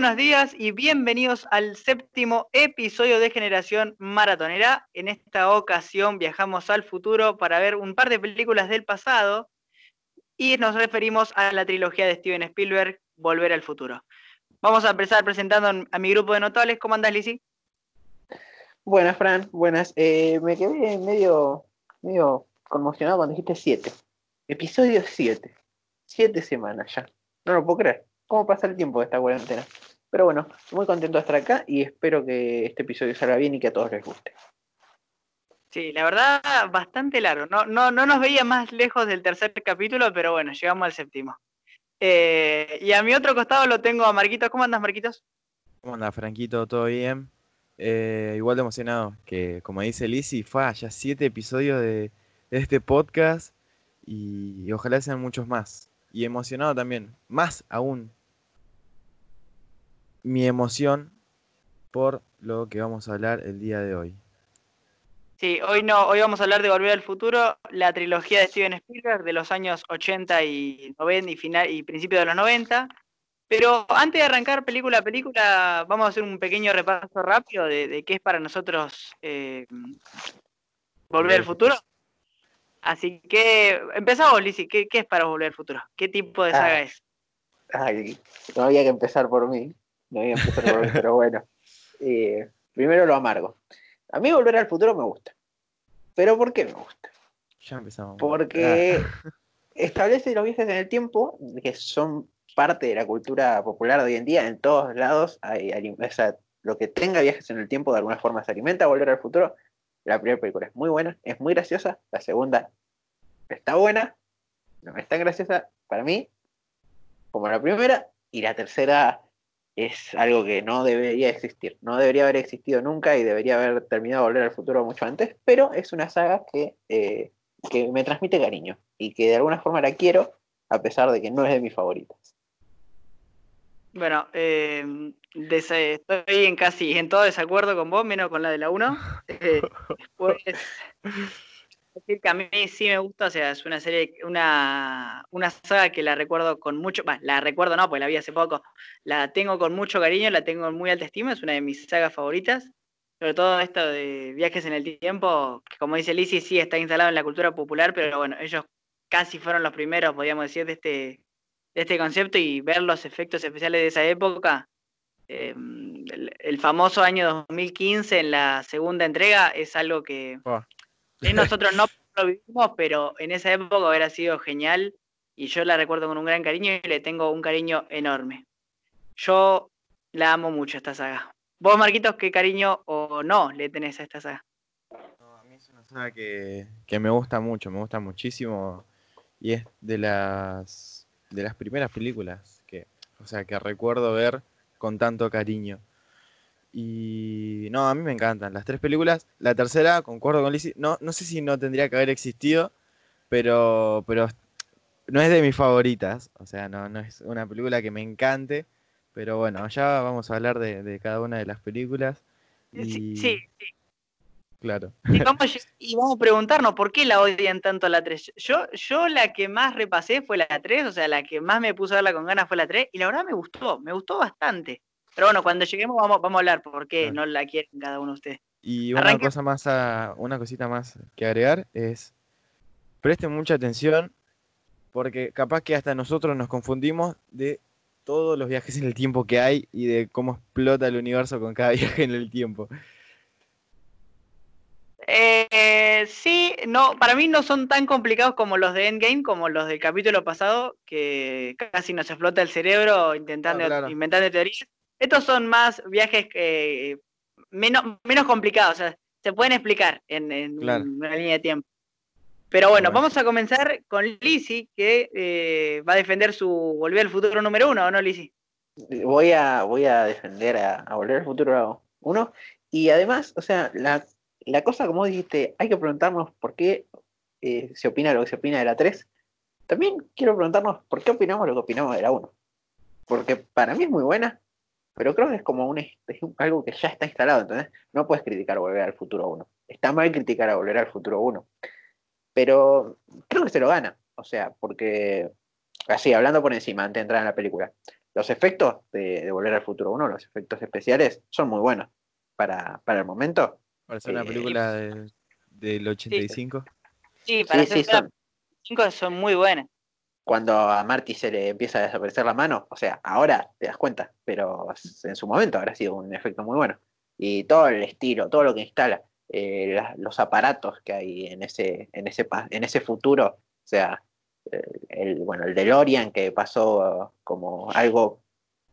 buenos días y bienvenidos al séptimo episodio de Generación Maratonera. En esta ocasión viajamos al futuro para ver un par de películas del pasado y nos referimos a la trilogía de Steven Spielberg, Volver al Futuro. Vamos a empezar presentando a mi grupo de notables. ¿Cómo andás, Lizzy? Buenas, Fran, buenas. Eh, me quedé medio, medio conmocionado cuando dijiste siete. Episodio 7. Siete semanas ya. No lo puedo creer. ¿Cómo pasa el tiempo de esta cuarentena? Pero bueno, muy contento de estar acá y espero que este episodio salga bien y que a todos les guste. Sí, la verdad, bastante largo. No, no, no nos veía más lejos del tercer capítulo, pero bueno, llegamos al séptimo. Eh, y a mi otro costado lo tengo a Marquitos. ¿Cómo andas, Marquitos? ¿Cómo andas, Franquito? ¿Todo bien? Eh, igual de emocionado que, como dice Lizzy, fue ya siete episodios de, este podcast y, ojalá sean muchos más. Y emocionado también, más aún, mi emoción por lo que vamos a hablar el día de hoy. Sí, hoy no, hoy vamos a hablar de Volver al Futuro, la trilogía de Steven Spielberg de los años 80 y 90 y final y principio de los 90. Pero antes de arrancar película a película, vamos a hacer un pequeño repaso rápido de, qué es para nosotros eh, Volver al Futuro. Así que empezamos, Lizzy. ¿Qué, es para Volver al Futuro? ¿Qué tipo de saga ah. es? Ay, no había que empezar por mí. No había que empezar por pero bueno. Eh, primero lo amargo. A mí Volver al Futuro me gusta. ¿Pero por qué me gusta? Ya empezamos. Porque ah. establece los viajes en el tiempo, que son parte de la cultura popular de hoy en día. En todos lados hay, lo que tenga viajes en el tiempo de alguna forma se alimenta. Volver al Futuro. La primera película es muy buena, es muy graciosa. La segunda está buena, no es tan graciosa para mí como la primera. Y la tercera es algo que no debería existir. No debería haber existido nunca y debería haber terminado Volver al Futuro mucho antes, pero es una saga que, eh, que me transmite cariño y que de alguna forma la quiero, a pesar de que no es de mis favoritas. Bueno, eh, estoy en casi en todo desacuerdo con vos, menos con la de la 1. Eh, después, decir que a mí sí me gusta, o sea, es una serie, una, una saga que la recuerdo con mucho, bueno, la recuerdo no, pues la vi hace poco, la tengo con mucho cariño, la tengo en muy alta estima, es una de mis sagas favoritas, sobre todo esto de viajes en el tiempo, que como dice Lizzie, sí está instalado en la cultura popular, pero bueno, ellos casi fueron los primeros, podríamos decir, de este, de este concepto y ver los efectos especiales de esa época. Em, el, famoso año 2015 en la segunda entrega es algo que, nosotros no lo vivimos, pero en esa época hubiera sido genial y yo la recuerdo con un gran cariño y le tengo un cariño enorme. Yo la amo mucho esta saga. ¿Vos, Marquitos, qué cariño o no le tenés a esta saga? a mí es una saga que, me gusta mucho, me gusta muchísimo y es de las de las primeras películas que, o sea, que recuerdo ver con tanto cariño. Y no, a mí me encantan las tres películas. La tercera, concuerdo con Lizzie, no, no sé si no tendría que haber existido, pero, pero no es de mis favoritas. O sea, no, no es una película que me encante. Pero bueno, ya vamos a hablar de, cada una de las películas. Sí, sí, Claro. Y vamos, y vamos, a preguntarnos por qué la odian tanto la 3. Yo, yo la que más repasé fue la 3, o sea, la que más me puso a verla con ganas fue la 3, y la verdad me gustó, me gustó bastante. Pero bueno, cuando lleguemos vamos, vamos a hablar por qué no la quieren cada uno de ustedes. Y una cosa más una cosita más que agregar es presten mucha atención porque capaz que hasta nosotros nos confundimos de todos los viajes en el tiempo que hay y de cómo explota el universo con cada viaje en el tiempo. Eh, sí, no, para mí no son tan complicados como los de Endgame, como los del capítulo pasado, que casi nos explota el cerebro intentando ah, inventar teorías. Estos son más viajes que menos, menos complicados, o sea, se pueden explicar en, una línea de tiempo. Pero bueno, vamos a comenzar con Lizzie, que eh, va a defender su Volver al Futuro número uno, ¿o no, Lizzie? Voy a, voy a defender a, Volver al Futuro uno. Y además, o sea, la, la cosa, como dijiste, hay que preguntarnos por qué eh, se opina lo que se opina de la 3. También quiero preguntarnos por qué opinamos lo que opinamos de la 1. Porque para mí es muy buena, pero creo que es como un, algo que ya está instalado, entonces no puedes criticar a Volver al Futuro 1. Está mal criticar a Volver al Futuro 1. Pero creo que se lo gana. O sea, porque, así, hablando por encima, antes de entrar en la película. los efectos de, de Volver al Futuro 1, los efectos especiales, son muy buenos para, para el momento. Para ser una Eh, película de- del 85. Sí, para Sí, sí, hacer una son- cinco son muy buenas. Cuando a Marty se le empieza a desaparecer la mano, o sea, ahora te das cuenta, pero en su momento habrá sido un efecto muy bueno. Y todo el estilo, todo lo que instala, eh, los aparatos que hay en ese, en ese, en ese futuro, o sea, eh, el, bueno, el DeLorean que pasó como algo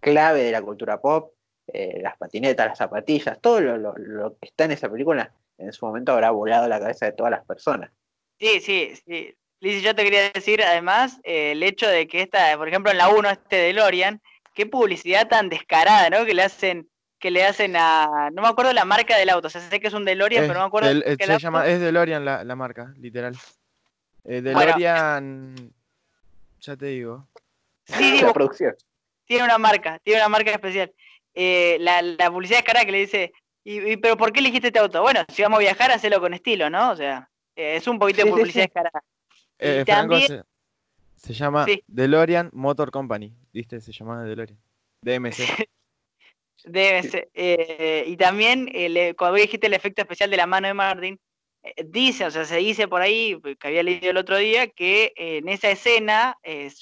clave de la cultura pop, eh, las patinetas, las zapatillas, todo lo, lo- lo que está en esa película, en su momento habrá volado la cabeza de todas las personas. Sí, sí, sí. Liz, yo te quería decir además eh, el hecho de que esta, por ejemplo, en la 1, este DeLorean, qué publicidad tan descarada, ¿no? Que le hacen, que le hacen a. No me acuerdo la marca del auto. O sea, sé que es un DeLorean, Es pero no me acuerdo. del- qué se auto. llama, es DeLorean la, la marca, literal. Eh, Bueno. DeLorean, ya te digo. Sí, la producción. tiene una marca, tiene una marca especial. Eh, la, la publicidad descarada que le dice, y, y- pero ¿por qué elegiste este auto? Bueno, si vamos a viajar, hacelo con estilo, ¿no? O sea, eh, es un poquito Sí, de sí, publicidad sí. descarada. Eh, Franco también- se, se llama Sí. DeLorean Motor Company, ¿viste? Se llama DeLorean. DMC. Ser. Eh, y también, eh, cuando dijiste el efecto especial de la mano de Martin, dice, o sea, se dice por ahí, que había leído el otro día, que en esa escena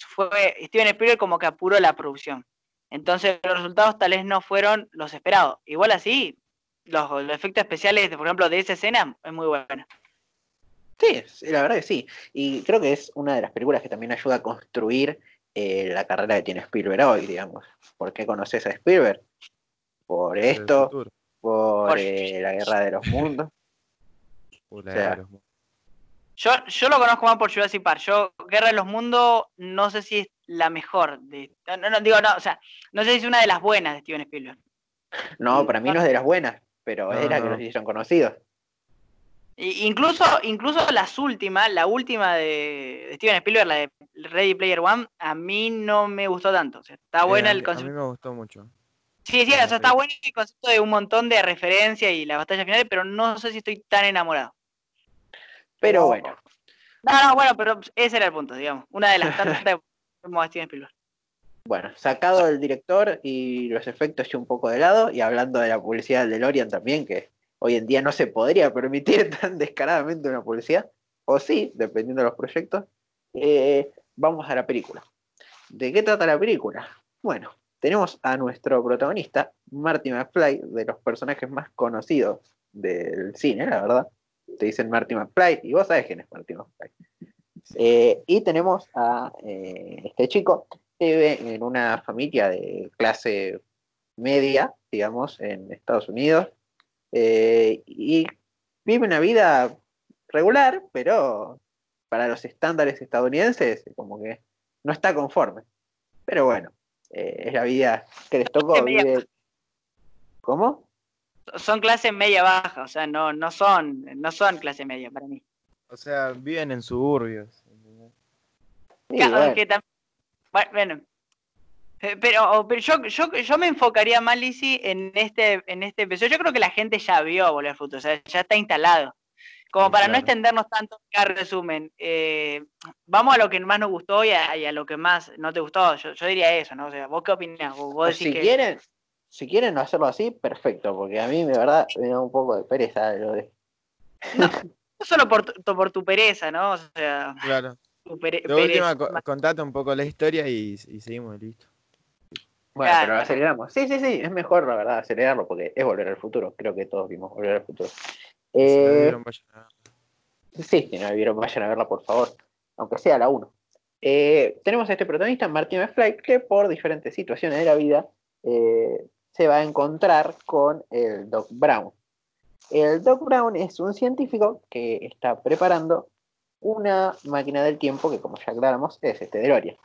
fue Steven Spielberg como que apuró la producción. Entonces los resultados tal vez no fueron los esperados. Igual así, los, los efectos especiales, por ejemplo, de esa escena es muy buena. Sí, sí, la verdad que sí. Y creo que es una de las películas que también ayuda a construir eh, la carrera que tiene Spielberg hoy, digamos. ¿Por qué conoces a Spielberg? Por esto, por Por- eh, la guerra de los mundos. Uh, la o sea, de los- Yo, yo lo conozco más por Jurassic Park. Yo, Guerra de los Mundos, no sé si es la mejor. De, no, no, digo, no, o sea, no sé si es una de las buenas de Steven Spielberg. No, para mí no es de las buenas, pero No, es la que no. los hicieron conocidos. Y- incluso, incluso las últimas, la última de, de Steven Spielberg, la de Ready Player One, a mí no me gustó tanto. O sea, está Eh, buena a el mí- A concepto. mí me gustó mucho. Sí, sí, la o sea, está bueno el concepto de un montón de referencias y la batalla final, pero no sé si estoy tan enamorado. Pero No. bueno, No, no, bueno, pero ese era el punto, digamos. Una de las tantas de como Steven Spielberg. bueno, sacado el director y los efectos y un poco de lado, y hablando de la publicidad del DeLorean también, que hoy en día no se podría permitir tan descaradamente una publicidad, o sí, dependiendo de los proyectos, eh, vamos a la película. ¿De qué trata la película? Bueno, tenemos a nuestro protagonista, Marty McFly, de los personajes más conocidos del cine, la verdad. Te dicen Marty McFly, y vos sabés quién es Marty McFly. Eh, y tenemos a eh, este chico que vive en una familia de clase media, digamos, en Estados Unidos, eh, y vive una vida regular, pero para los estándares estadounidenses, como que no está conforme. Pero bueno, eh, es la vida que les tocó. Vive- ¿Cómo? Son clase media baja, o sea, no, no son, no son clase media para mí. O sea, viven en suburbios. Claro, bueno. que bueno, bueno. Pero, pero yo, yo, yo me enfocaría más, Lizzy, en este, en este episodio. Yo creo que la gente ya vio Volver al Futuro, o sea, ya está instalado. Como para no extendernos tanto, acá resumen. eh, vamos a lo que más nos gustó y a, y a lo que más no te gustó. Yo, yo diría eso, ¿no? O sea, ¿vos qué opinás? Vos, vos decís si que... quieren, si quieren hacerlo así, perfecto, porque a mí de verdad me da un poco de pereza lo de. No solo por tu, por tu pereza, ¿no? O sea, Claro. tu pere- De última, contate un poco la historia y, y seguimos, listo. Bueno, Claro. pero lo aceleramos. Sí, sí, sí, es mejor la verdad acelerarlo porque es volver al futuro. Creo que todos vimos volver al futuro. Si no Eh, vieron, vayan a ver. Sí, si no la vieron, vayan a verla, por favor. Aunque sea la 1. tenemos a este protagonista, Martin McFly, que por diferentes situaciones de la vida eh, se va a encontrar con el Doc Brown. El Doc Brown es un científico que está preparando una máquina del tiempo que, como ya aclaramos, es este DeLorean.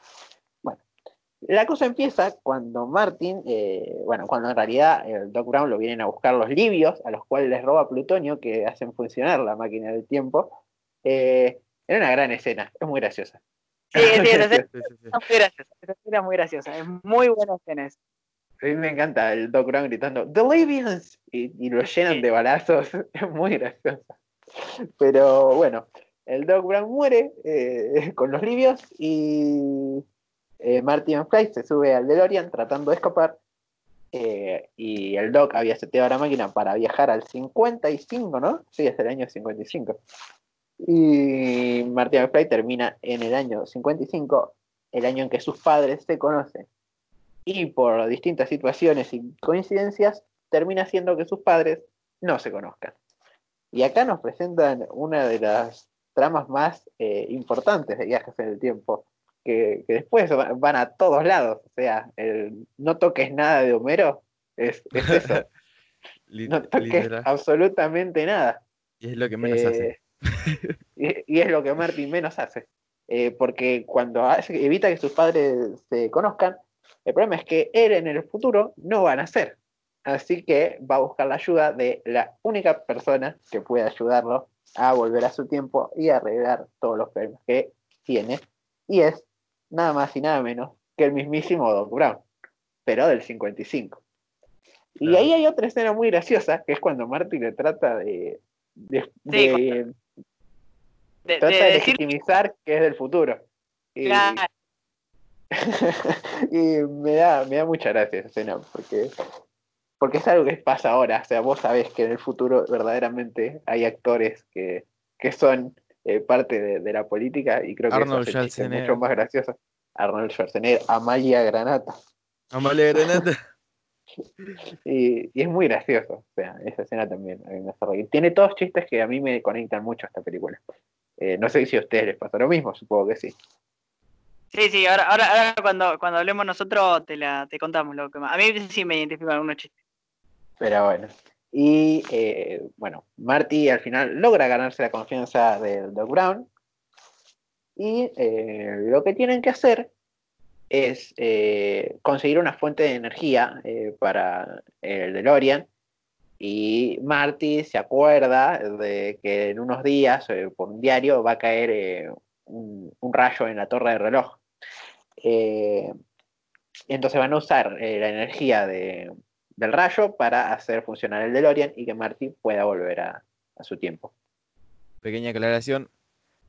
La cosa empieza cuando Martin, eh, bueno, cuando en realidad el Doc Brown lo vienen a buscar los libios, a los cuales les roba plutonio que hacen funcionar la máquina del tiempo. Eh, era una gran escena, es muy graciosa. Sí, sí, es muy graciosa. Esa escena es muy graciosa. Es muy buena escena esa. A mí me encanta el Doc Brown gritando The Libyans y, y lo llenan de balazos, es muy gracioso. Pero bueno, el Doc Brown muere eh, con los libios y eh, Marty se sube al DeLorean tratando de escapar eh, y el Doc había seteado la máquina para viajar al 55, ¿no? Sí, es el año 55. Y Marty McFly termina en el año 55, el año en que sus padres se conocen. Y por distintas situaciones y coincidencias, termina siendo que sus padres no se conozcan. Y acá nos presentan una de las tramas más eh, importantes de viajes en el tiempo, que, después van a todos lados. O sea, el no toques nada de Homero es, eso. no toques absolutamente nada. Y es lo que menos hace. Eh, y, es lo que Martin menos hace. Eh, porque cuando evita que sus padres se conozcan, el problema es que él en el futuro no va a nacer. Así que va a buscar la ayuda de la única persona que puede ayudarlo a volver a su tiempo y arreglar todos los problemas que tiene. Y es nada más y nada menos que el mismísimo Doc Brown, pero del 55. Y ahí hay otra escena muy graciosa, que es cuando Marty le trata de, de, de, legitimizar que es del futuro. Y, y me da, me da mucha gracia esa escena, porque porque es algo que pasa ahora. O sea, vos sabés que en el futuro verdaderamente hay actores que, son eh, parte de, la política y creo que Arnold eso es mucho más gracioso. Arnold Schwarzenegger, Amalia Granata. Amalia Granata. y, es muy gracioso. O sea, esa escena también a mí me hace reír. Tiene todos chistes que a mí me conectan mucho a esta película. Eh, no sé si a ustedes les pasa lo mismo, supongo que sí. Sí, sí, ahora, ahora, cuando, cuando hablemos nosotros te, la, te contamos lo que más. A mí sí me identifican algunos chistes. Pero bueno. Y eh, bueno, Marty al final logra ganarse la confianza de Doc Brown. Y eh, lo que tienen que hacer es eh, conseguir una fuente de energía para el DeLorean. Y Marty se acuerda de que en unos días, por un diario, va a caer un, un, rayo en la torre de reloj. entonces van a usar la energía de, del rayo para hacer funcionar el DeLorean y que Marty pueda volver a, su tiempo. Pequeña aclaración,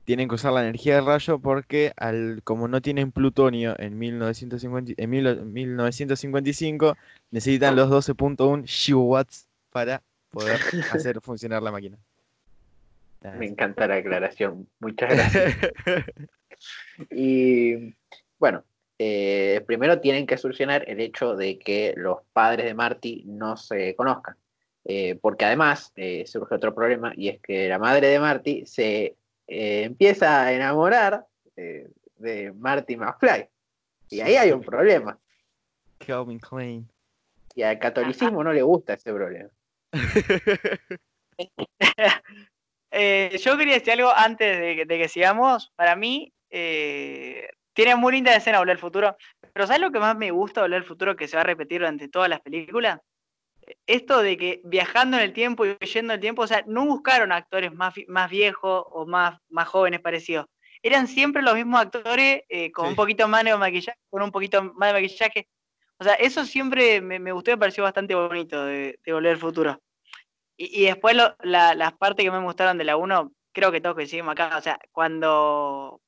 tienen que usar la energía del rayo porque al, como no tienen plutonio en, 1950, en 1955, necesitan los 12.1 gigawatts para poder hacer funcionar la máquina. Me encanta la aclaración, muchas gracias. y bueno, eh, primero tienen que solucionar el hecho de que los padres de Marty no se conozcan. Eh, porque además eh, surge otro problema y es que la madre de Marty se empieza a enamorar de Marty McFly. Y ahí hay un problema. Calvin Klein. Y al catolicismo no le gusta ese problema. yo quería decir algo antes de, que sigamos. Para mí, tiene muy linda escena Volver al Futuro. Pero ¿sabes lo que más me gusta Volver al Futuro que se va a repetir durante todas las películas? Esto de que viajando en el tiempo y yendo en el tiempo, o sea, no buscaron actores más, más viejos o más, más jóvenes parecidos. Eran siempre los mismos actores eh, con un poquito más de maquillaje, con un poquito más de maquillaje. O sea, eso siempre me, gustó y me pareció bastante bonito de, Volver al Futuro. Y, después las partes que me gustaron de la 1, creo que todos coincidimos acá. O sea, cuando,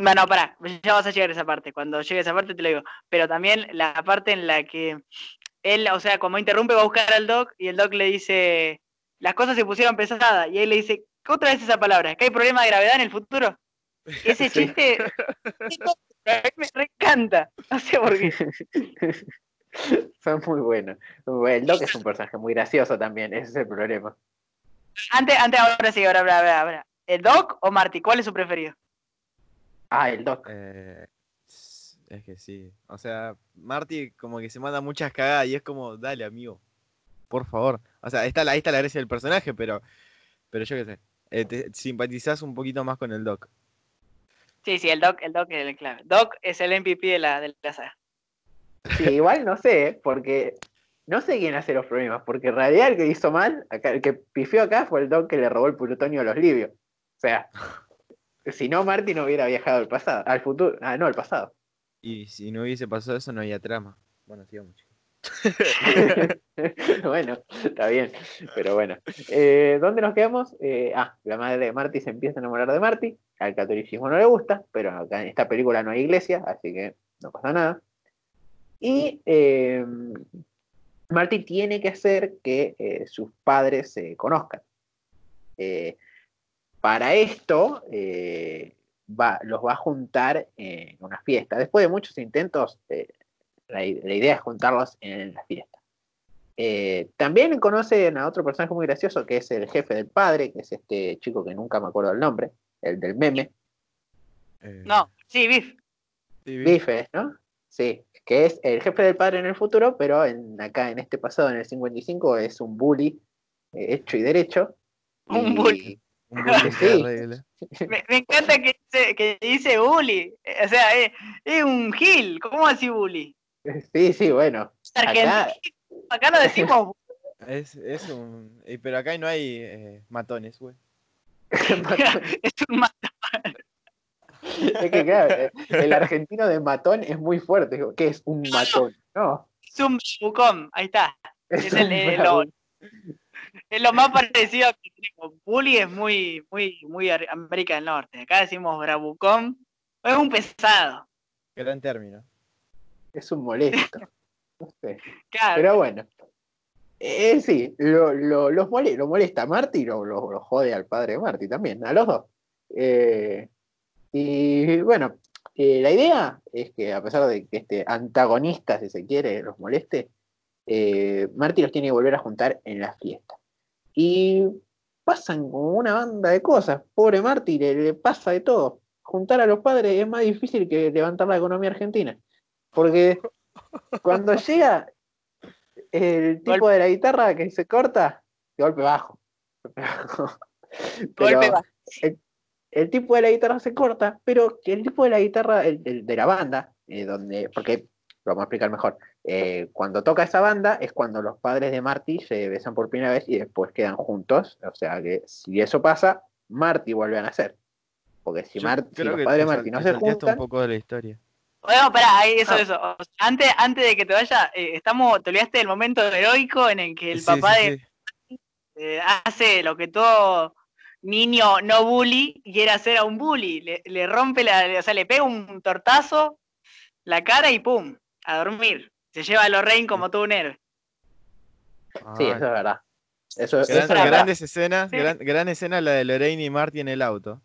bueno, pará, ya vas a llegar a esa parte. Cuando llegue a esa parte te lo digo. Pero también la parte en la que él, o sea, como interrumpe, va a buscar al Doc y el Doc le dice, las cosas se pusieron pesadas. Y él le dice, otra vez esa palabra, ¿que hay problema de gravedad en el futuro? Ese chiste me, encanta. No sé por qué. Son muy buenos. El Doc es un personaje muy gracioso también, ese es el problema. Antes, antes ahora sí, ahora, ahora, ahora. ¿El Doc o Marty? ¿Cuál es su preferido? Ah, el Doc. Eh, es que sí. O sea, Marty como que se manda muchas cagadas y es como, dale, amigo. Por favor. O sea, está, ahí está la gracia del personaje, pero, pero yo qué sé. Eh, te simpatizás un poquito más con el Doc. Sí, sí, el Doc, el Doc es el clave. Doc es el MVP de la, de la saga. Sí, igual no sé, porque no sé quién hace los problemas, porque en realidad el que hizo mal, acá, el que pifió acá fue el Doc que le robó el plutonio a los libios. O sea, si no, Marty no hubiera viajado al pasado, al futuro, ah, no, al pasado. Y si no hubiese pasado eso, no había trama. Bueno, sigamos. bueno, está bien, pero bueno. Eh, ¿Dónde nos quedamos? Eh, ah, la madre de Marty se empieza a enamorar de Marty. Al catolicismo no le gusta, pero acá en esta película no hay iglesia, así que no pasa nada. Y eh, Marty tiene que hacer que eh, sus padres se conozcan. Para esto, eh, va, los va a juntar en una fiesta. Después de muchos intentos, eh, la, idea es juntarlos en la fiesta. Eh, también conocen a otro personaje muy gracioso que es el jefe del padre, que es este chico que nunca me acuerdo el nombre, el del meme, No, sí, Biff. sí, vi- Bife, ¿no? Sí, que es el jefe del padre en el futuro, pero en, acá en este pasado, en el 55, es un bully hecho y derecho. Un Y- bully. Un bullying Sí. terrible. Me, me encanta que dice, que dice bully. O sea, es, es un gil. ¿Cómo así bully? Sí, sí, bueno. Acá, Acá no decimos Es, es un. Pero acá no hay eh, matones, güey. es un ma- es que claro, eh, el argentino de matón es muy fuerte. ¿Qué es un matón? No. es un bucom. Ahí está. Es, el, lo, es lo más parecido que tenemos. Bully es muy, muy, muy América del Norte. Acá decimos bravucom. Es un pesado. Gran término. Es un molesto. No sé. Claro. Pero bueno. Eh, sí, lo, lo, los mole- lo molesta a Marty y lo, lo- lo jode al padre de Marty también, a los dos. Eh, y bueno, eh, la idea es que a pesar de que este antagonista, si se quiere, los moleste, eh, Marty los tiene que volver a juntar en la fiesta. Y pasan como una banda de cosas. Pobre Marty, le, pasa de todo. Juntar a los padres es más difícil que levantar la economía argentina. Porque cuando llega el tipo de la guitarra que se corta, de golpe bajo. Golpe bajo. Pero Golpe bajo. El, el tipo de la guitarra se corta, pero que el tipo de la guitarra, el, el de la banda, eh, donde, porque lo vamos a explicar mejor, eh, cuando toca esa banda es cuando los padres de Marty se besan por primera vez y después quedan juntos. O sea que si eso pasa, Marty vuelve a nacer. Porque si, Marty, si los padres de Marty no se juntan, un poco de la historia. Bueno, pará, ahí, eso, Ah. eso. O sea, antes, antes de que te vaya, eh, estamos, te olvidaste del momento heroico en el que el Sí, papá sí, de sí. eh, hace lo que todo niño no bully quiere hacer a un bully. Le, le rompe la, o sea, le pega un tortazo, la cara y pum, a dormir. Se lleva a Lorraine como todo un héroe. sí, Ah, eso es verdad. Eso, gran- eso es verdad. grandes escenas, Sí. gran, gran escena la de Lorraine y Marty en el auto.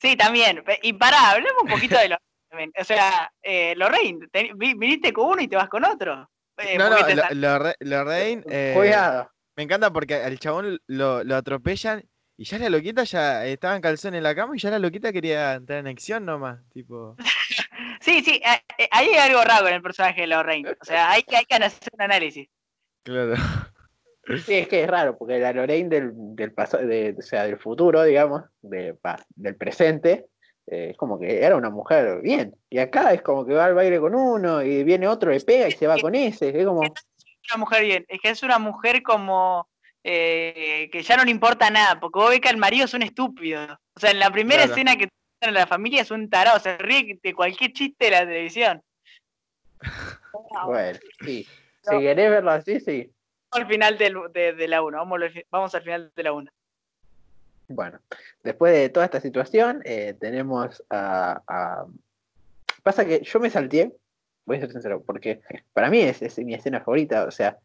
Sí, también. Y pará, hablemos un poquito de Lorraine. también. O sea, eh, Lorraine, te- vi- viniste con uno y te vas con otro. Eh, no, no, Lorraine. eh, Cuidado. me encanta porque al chabón lo, lo atropellan y ya la loquita ya estaba en calzón en la cama y ya la loquita quería entrar en acción nomás. Tipo. Sí, sí, eh, eh, ahí hay algo raro en el personaje de Lorraine. O sea, hay que, hay que hacer un análisis. Claro. Sí, es que es raro, porque la Lorraine del, del pasado, de, o sea, del futuro, digamos, de, pa- del presente, eh, es como que era una mujer bien. Y acá es como que va al baile con uno y viene otro, le pega y se va con ese. Es como, una mujer bien, es que es una mujer como eh, que ya no le importa nada, porque vos ves que el marido es un estúpido. O sea, en la primera Claro. escena que en la familia es un tarado, se ríe de cualquier chiste de la televisión. bueno, sí. No. Si querés verlo así, sí. Al final del- de, de la 1, vamos, vamos al final de la 1. Bueno, después de toda esta situación, eh, tenemos a, a- Pasa que yo me salteé, voy a ser sincero, porque para mí es, es mi escena favorita, o sea,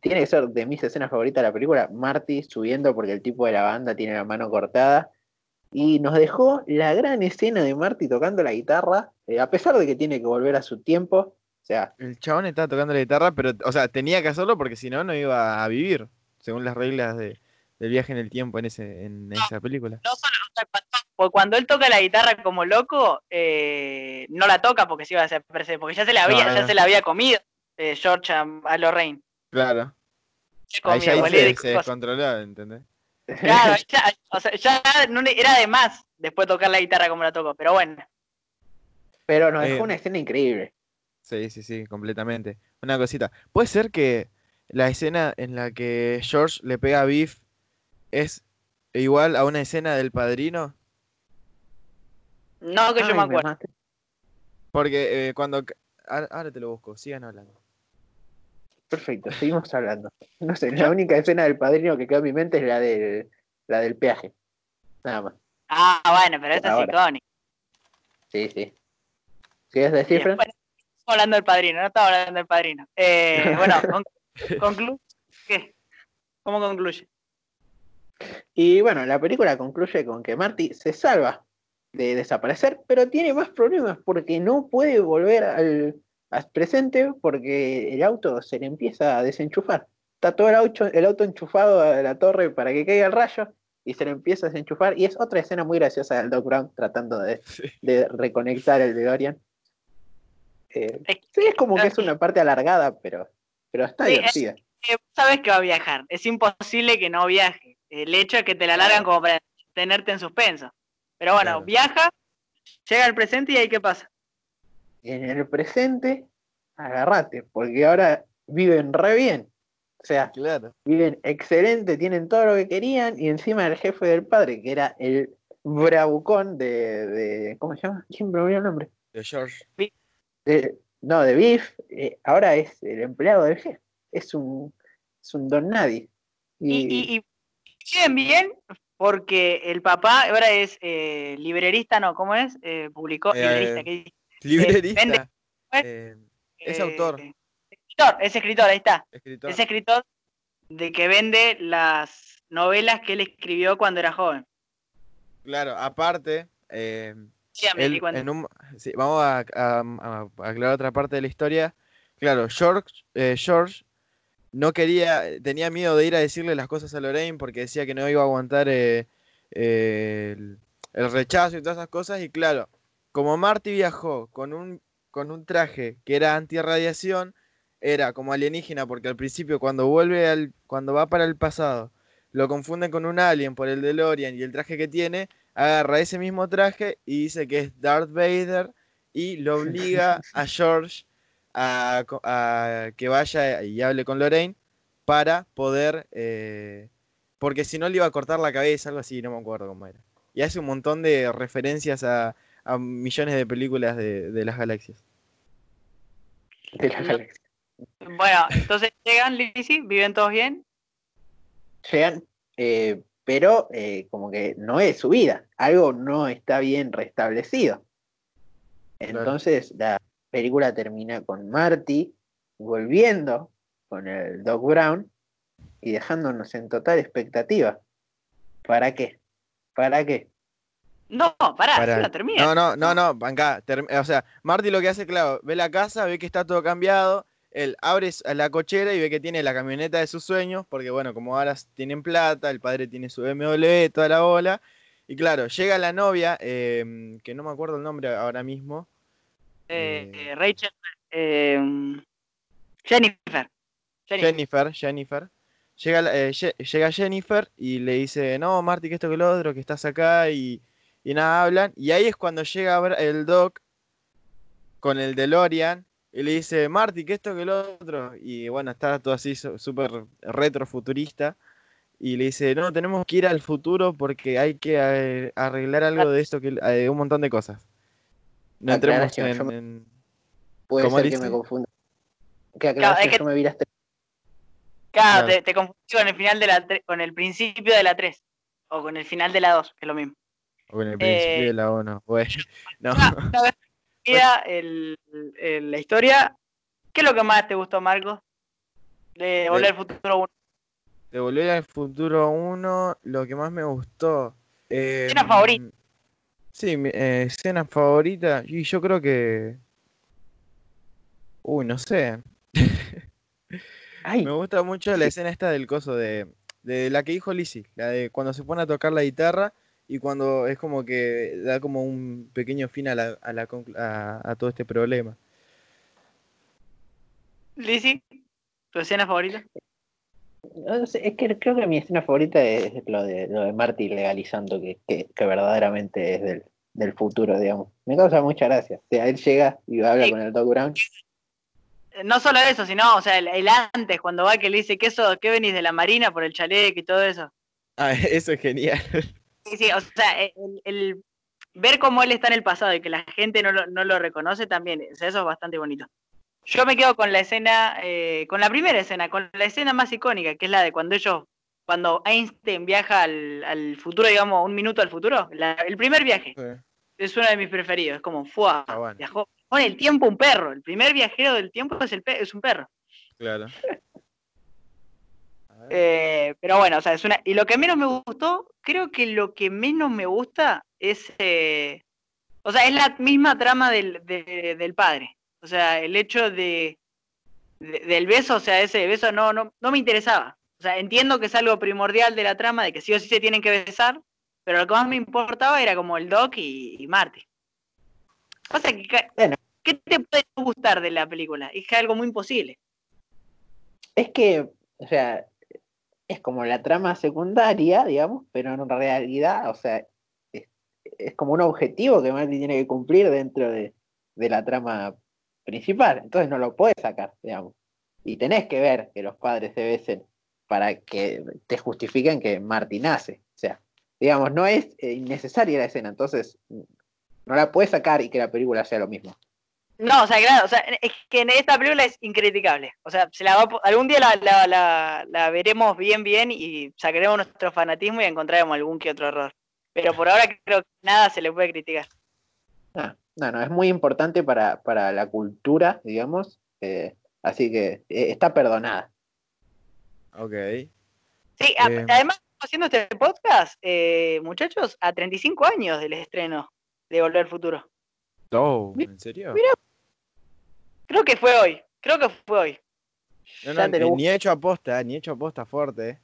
tiene que ser de mis escenas favoritas de la película, Marty subiendo porque el tipo de la banda tiene la mano cortada, y nos dejó la gran escena de Marty tocando la guitarra, eh, a pesar de que tiene que volver a su tiempo, o sea, El chabón estaba tocando la guitarra, pero, o sea, tenía que hacerlo porque si no, no iba a vivir, según las reglas de- del viaje en el tiempo en, ese, en esa película. No solo, o sea, cuando, porque cuando él toca la guitarra como loco, eh, no la toca porque se iba a hacer porque ya se la había, No, ya no. se la había comido eh, George a, a Lorraine. Claro. Se Ahí comió, ya ahí boludo, se, se descontroló, ¿entendés? Claro, ya, o sea, ya no era de más después tocar la guitarra como la tocó, pero bueno. pero nos dejó Eh, una escena increíble. Sí, sí, sí, completamente. Una cosita. ¿Puede ser que la escena en la que George le pega a Biff es igual a una escena del padrino? No que yo me acuerdo. Porque eh, cuando... ahora te lo busco, sigan hablando. Perfecto, seguimos hablando. No sé, la única escena del padrino que quedó en mi mente es la del, la del peaje. Nada más. Ah, bueno, pero esa es icónica. Sí, sí. ¿Quieres Y decir, Fran? después, hablando del padrino, no estamos hablando del padrino. Eh, bueno, concluye. ¿Qué? ¿Cómo concluye? Y bueno, la película concluye con que Marty se salva de desaparecer, pero tiene más problemas porque no puede volver al, presente porque el auto se le empieza a desenchufar. Está todo el auto, el auto enchufado a la torre para que caiga el rayo y se le empieza a desenchufar. Y es otra escena muy graciosa del Doc Brown tratando de, reconectar el DeLorean. Eh, sí, es como que es una parte alargada, pero, pero está divertida. sabes que va a viajar, es imposible que no viaje. El hecho es que te la alargan como para tenerte en suspenso. Pero bueno, viaja, llega al presente y ahí qué pasa. En el presente, agarrate, porque ahora viven re bien. O sea, viven excelente, tienen todo lo que querían y encima el jefe del padre, que era el bravucón de, ¿cómo se llama? ¿Quién me olvidó el nombre? De George. no, de Biff, eh, ahora es el empleado del jefe. Es un, es un don nadie. Y, y, viven bien porque el papá ahora es eh, librerista, ¿no? ¿Cómo es? Eh, publicó, librerista. ¿qué librerista. es autor escritor, es escritor, ahí está. Es escritor de que vende las novelas que él escribió cuando era joven. Claro, aparte, eh, vamos a, aclarar otra parte de la historia. Claro, George, eh, George no quería, tenía miedo de ir a decirle las cosas a Lorraine porque decía que no iba a aguantar eh, el, el, rechazo y todas esas cosas. Y claro, como Marty viajó con un, con un traje que era antirradiación, era como alienígena, porque al principio cuando vuelve al, cuando va para el pasado, lo confunden con un alien por el DeLorean y el traje que tiene, agarra ese mismo traje y dice que es Darth Vader y lo obliga a George a, que vaya y hable con Lorraine para poder, eh, porque si no le iba a cortar la cabeza, algo así, no me acuerdo cómo era. Y hace un montón de referencias a, millones de películas de, las galaxias. De las galaxias. Bueno, entonces llegan, Lizzie, viven todos bien. Llegan, eh, pero eh, como que no es su vida, algo no está bien restablecido. Entonces la película termina con Marty volviendo con el Doc Brown y dejándonos en total expectativa. ¿Para qué? ¿Para qué? No, pará, para... la termina. No, no, no, no, acá, o sea, Marty lo que hace, claro, ve la casa, ve que está todo cambiado, él abre la cochera y ve que tiene la camioneta de sus sueños, porque bueno, como ahora tienen plata, el padre tiene su BMW, toda la bola. Y claro, llega la novia, em, que no me acuerdo el nombre ahora mismo. Eh, eh, Rachel. Em, Jennifer. Jennifer. Jennifer, Llega, eh, llega Jennifer y le dice, no, Marty, que esto que lo otro, que estás acá y, y nada, hablan. Y ahí es cuando llega el Doc con el DeLorean y le dice, Marty, que esto, que lo otro. Y bueno, está todo así súper retrofuturista. Y le dice, no, tenemos que ir al futuro porque hay que eh, arreglar algo de esto, que hay un montón de cosas. No entremos en, Puede ser que me confunda. claro, es que yo me vi Claro, te, confundí con el final de la con el principio de la 3. O con el final de la 2, que es lo mismo. O con el principio eh, de la 1. Bueno, no. el, la historia. ¿Qué es lo que más te gustó, Marcos? De Volver al Futuro 1. De Volver al Futuro 1, lo que más me gustó. Eh, ¿Escena favorita? Sí, eh, escena favorita. Y yo creo que. Uy, no sé. Me gusta mucho la escena esta del coso de, de la que dijo Lizzie, la de cuando se pone a tocar la guitarra y cuando es como que da como un pequeño fin a, la, a, la, a, todo este problema. Lizzie, ¿tu escena favorita? es que creo que mi escena favorita es lo de, lo de Marty legalizando que, que, verdaderamente es del, del, futuro, digamos. Me causa mucha gracia. O sea, él llega y habla con el Doc Brown. No solo eso, sino, o sea, el, antes, cuando va que le dice que eso, que venís de la marina por el chaleco y todo eso. Ah, eso es genial. Sí, sí, o sea, el, ver cómo él está en el pasado y que la gente no lo, reconoce también, o sea, eso es bastante bonito. Yo me quedo con la escena, eh, con la primera escena, con la escena más icónica, que es la de cuando ellos, cuando Einstein viaja al, futuro, digamos, un minuto al futuro, el primer viaje. Es uno de mis preferidos, es como, ¡fua! Viajó, pone el tiempo un perro. El primer viajero del tiempo es, el pe- es un perro. Claro. Eh, pero bueno, o sea, es una. Y lo que menos me gustó, creo que lo que menos me gusta es. eh, o sea, es la misma trama del, de- del padre. O sea, el hecho de, de- del beso, o sea, ese beso no, no, no me interesaba. O sea, entiendo que es algo primordial de la trama, de que sí o sí se tienen que besar, pero lo que más me importaba era como el Doc y, y Marty. Que, ca- Bueno. ¿qué te puede gustar de la película? Es que es algo muy imposible. Es que, o sea, es como la trama secundaria, digamos, pero en realidad, o sea, es, como un objetivo que Marty tiene que cumplir dentro de, de la trama principal. Entonces no lo puedes sacar, digamos. Y tenés que ver que los padres se besen para que te justifiquen que Marty nace. O sea, digamos, no es eh, innecesaria la escena, entonces no la puedes sacar y que la película sea lo mismo. No, o sea, claro, o sea, es que en esta película es incriticable. O sea, se la va algún día la, la- la- la veremos bien, bien y sacaremos nuestro fanatismo y encontraremos algún que otro error. Pero por ahora creo que nada se le puede criticar. Ah, no, no, es muy importante para, para la cultura, digamos. eh, así que eh, está perdonada. Ok. Sí, a- Eh. además, haciendo este podcast, eh, muchachos, a 35 años del estreno de Volver al Futuro. Oh, ¿en serio? mira. Creo que fue hoy, creo que fue hoy. No, no, ni, hecho aposta, ni hecho aposta fuerte. eh.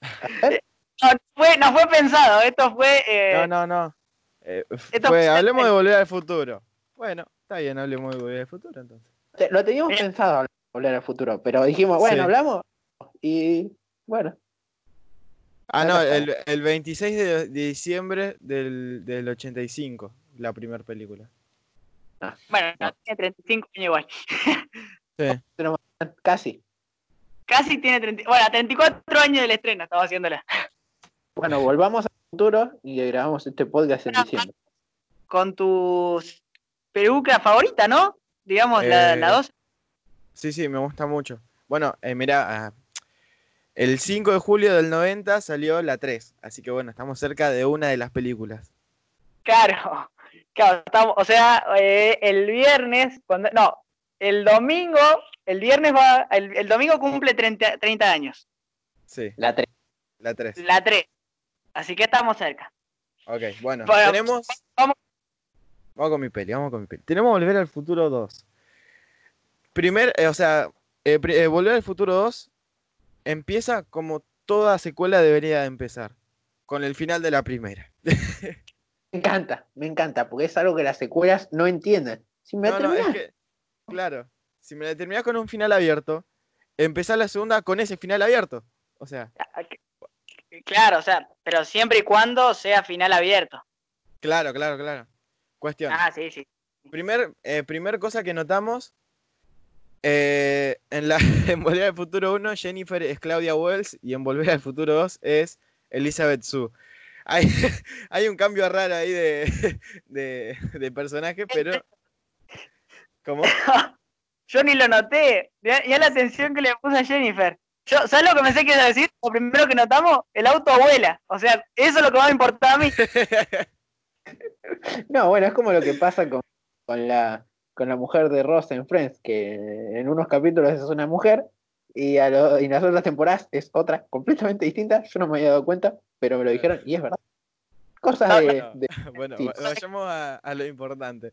No, fue, no fue pensado, esto fue... eh, No, no, no. Eh, f- Esto fue, fue- hablemos de volver al futuro. Bueno, está bien, hablemos de volver al futuro entonces. Lo teníamos Mira. pensado hablar- volver al futuro, pero dijimos, bueno, Sí. hablamos y bueno, Ah, no, el, el 26 de, de diciembre del, del 85, la primera película. Bueno, no, tiene 35 años igual. Sí. casi. Casi tiene 30, bueno, a 34 años del estreno estaba haciéndola. Bueno, volvamos al futuro y grabamos este podcast en Bueno, diciembre. Con tu peluca favorita, ¿no? Digamos, la, Eh, la 2. Sí, sí, me gusta mucho. Bueno, eh, mira, ah, el 5 de julio del 90 salió la 3, así que bueno, estamos cerca de una de las películas. Claro, claro, estamos, o sea, eh, el viernes, cuando, no, el domingo, el viernes va, el, el domingo cumple 30, 30 años, Sí, La 3. la 3. la 3. Así que estamos cerca. Ok, bueno, Bueno, tenemos... vamos- Vamos con mi peli, vamos con mi peli. Tenemos Volver al Futuro 2. Primer, eh, o sea, eh, eh, Volver al Futuro 2 empieza como toda secuela debería de empezar, con el final de la primera. Me encanta, me encanta, porque es algo que las secuelas no entienden. Si me No, no, es terminas- que, claro, si me la terminás con un final abierto, empezar la segunda con ese final abierto. O sea, Claro, o sea, pero siempre y cuando sea final abierto. claro, claro, claro. Cuestión. Ah, sí, sí. Primer, eh, primer cosa que notamos, eh, en, la, en Volver al Futuro 1, Jennifer es Claudia Wells y en Volver al Futuro 2 es Elizabeth Sue. Hay, hay un cambio raro ahí de, de, de personaje, pero... ¿Cómo? Yo ni lo noté. Ya, la atención que le puse a Jennifer. Yo, ¿Sabes lo que pensé que iba a decir? Lo primero que notamos, el auto vuela. O sea, eso es lo que más me importaba a mí. No, bueno, es como lo que pasa con, con la, con la mujer de Ross en Friends, que en unos capítulos es una mujer y, a lo- y en las otras temporadas es otra completamente distinta. Yo no me había dado cuenta, pero me lo dijeron y es verdad. Cosas No, de, no. de- Bueno, Sí. va- vayamos a, a lo importante.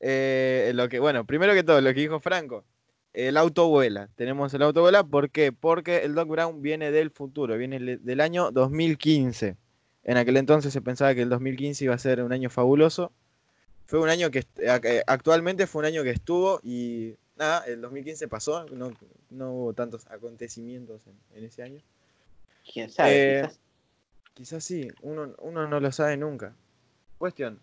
Eh, lo que, bueno, primero que todo, lo que dijo Franco. El auto vuela. Tenemos el auto vuela, ¿por qué? Porque el Doc Brown viene del futuro, viene del año 2015. En aquel entonces se pensaba que el 2015 iba a ser un año fabuloso. Fue un año que eh, actualmente fue un año que estuvo y nada, el 2015 pasó, no, no hubo tantos acontecimientos en, en ese año. quién sabe, Eh, quizás. Quizás sí, uno, uno no lo sabe nunca. Cuestión.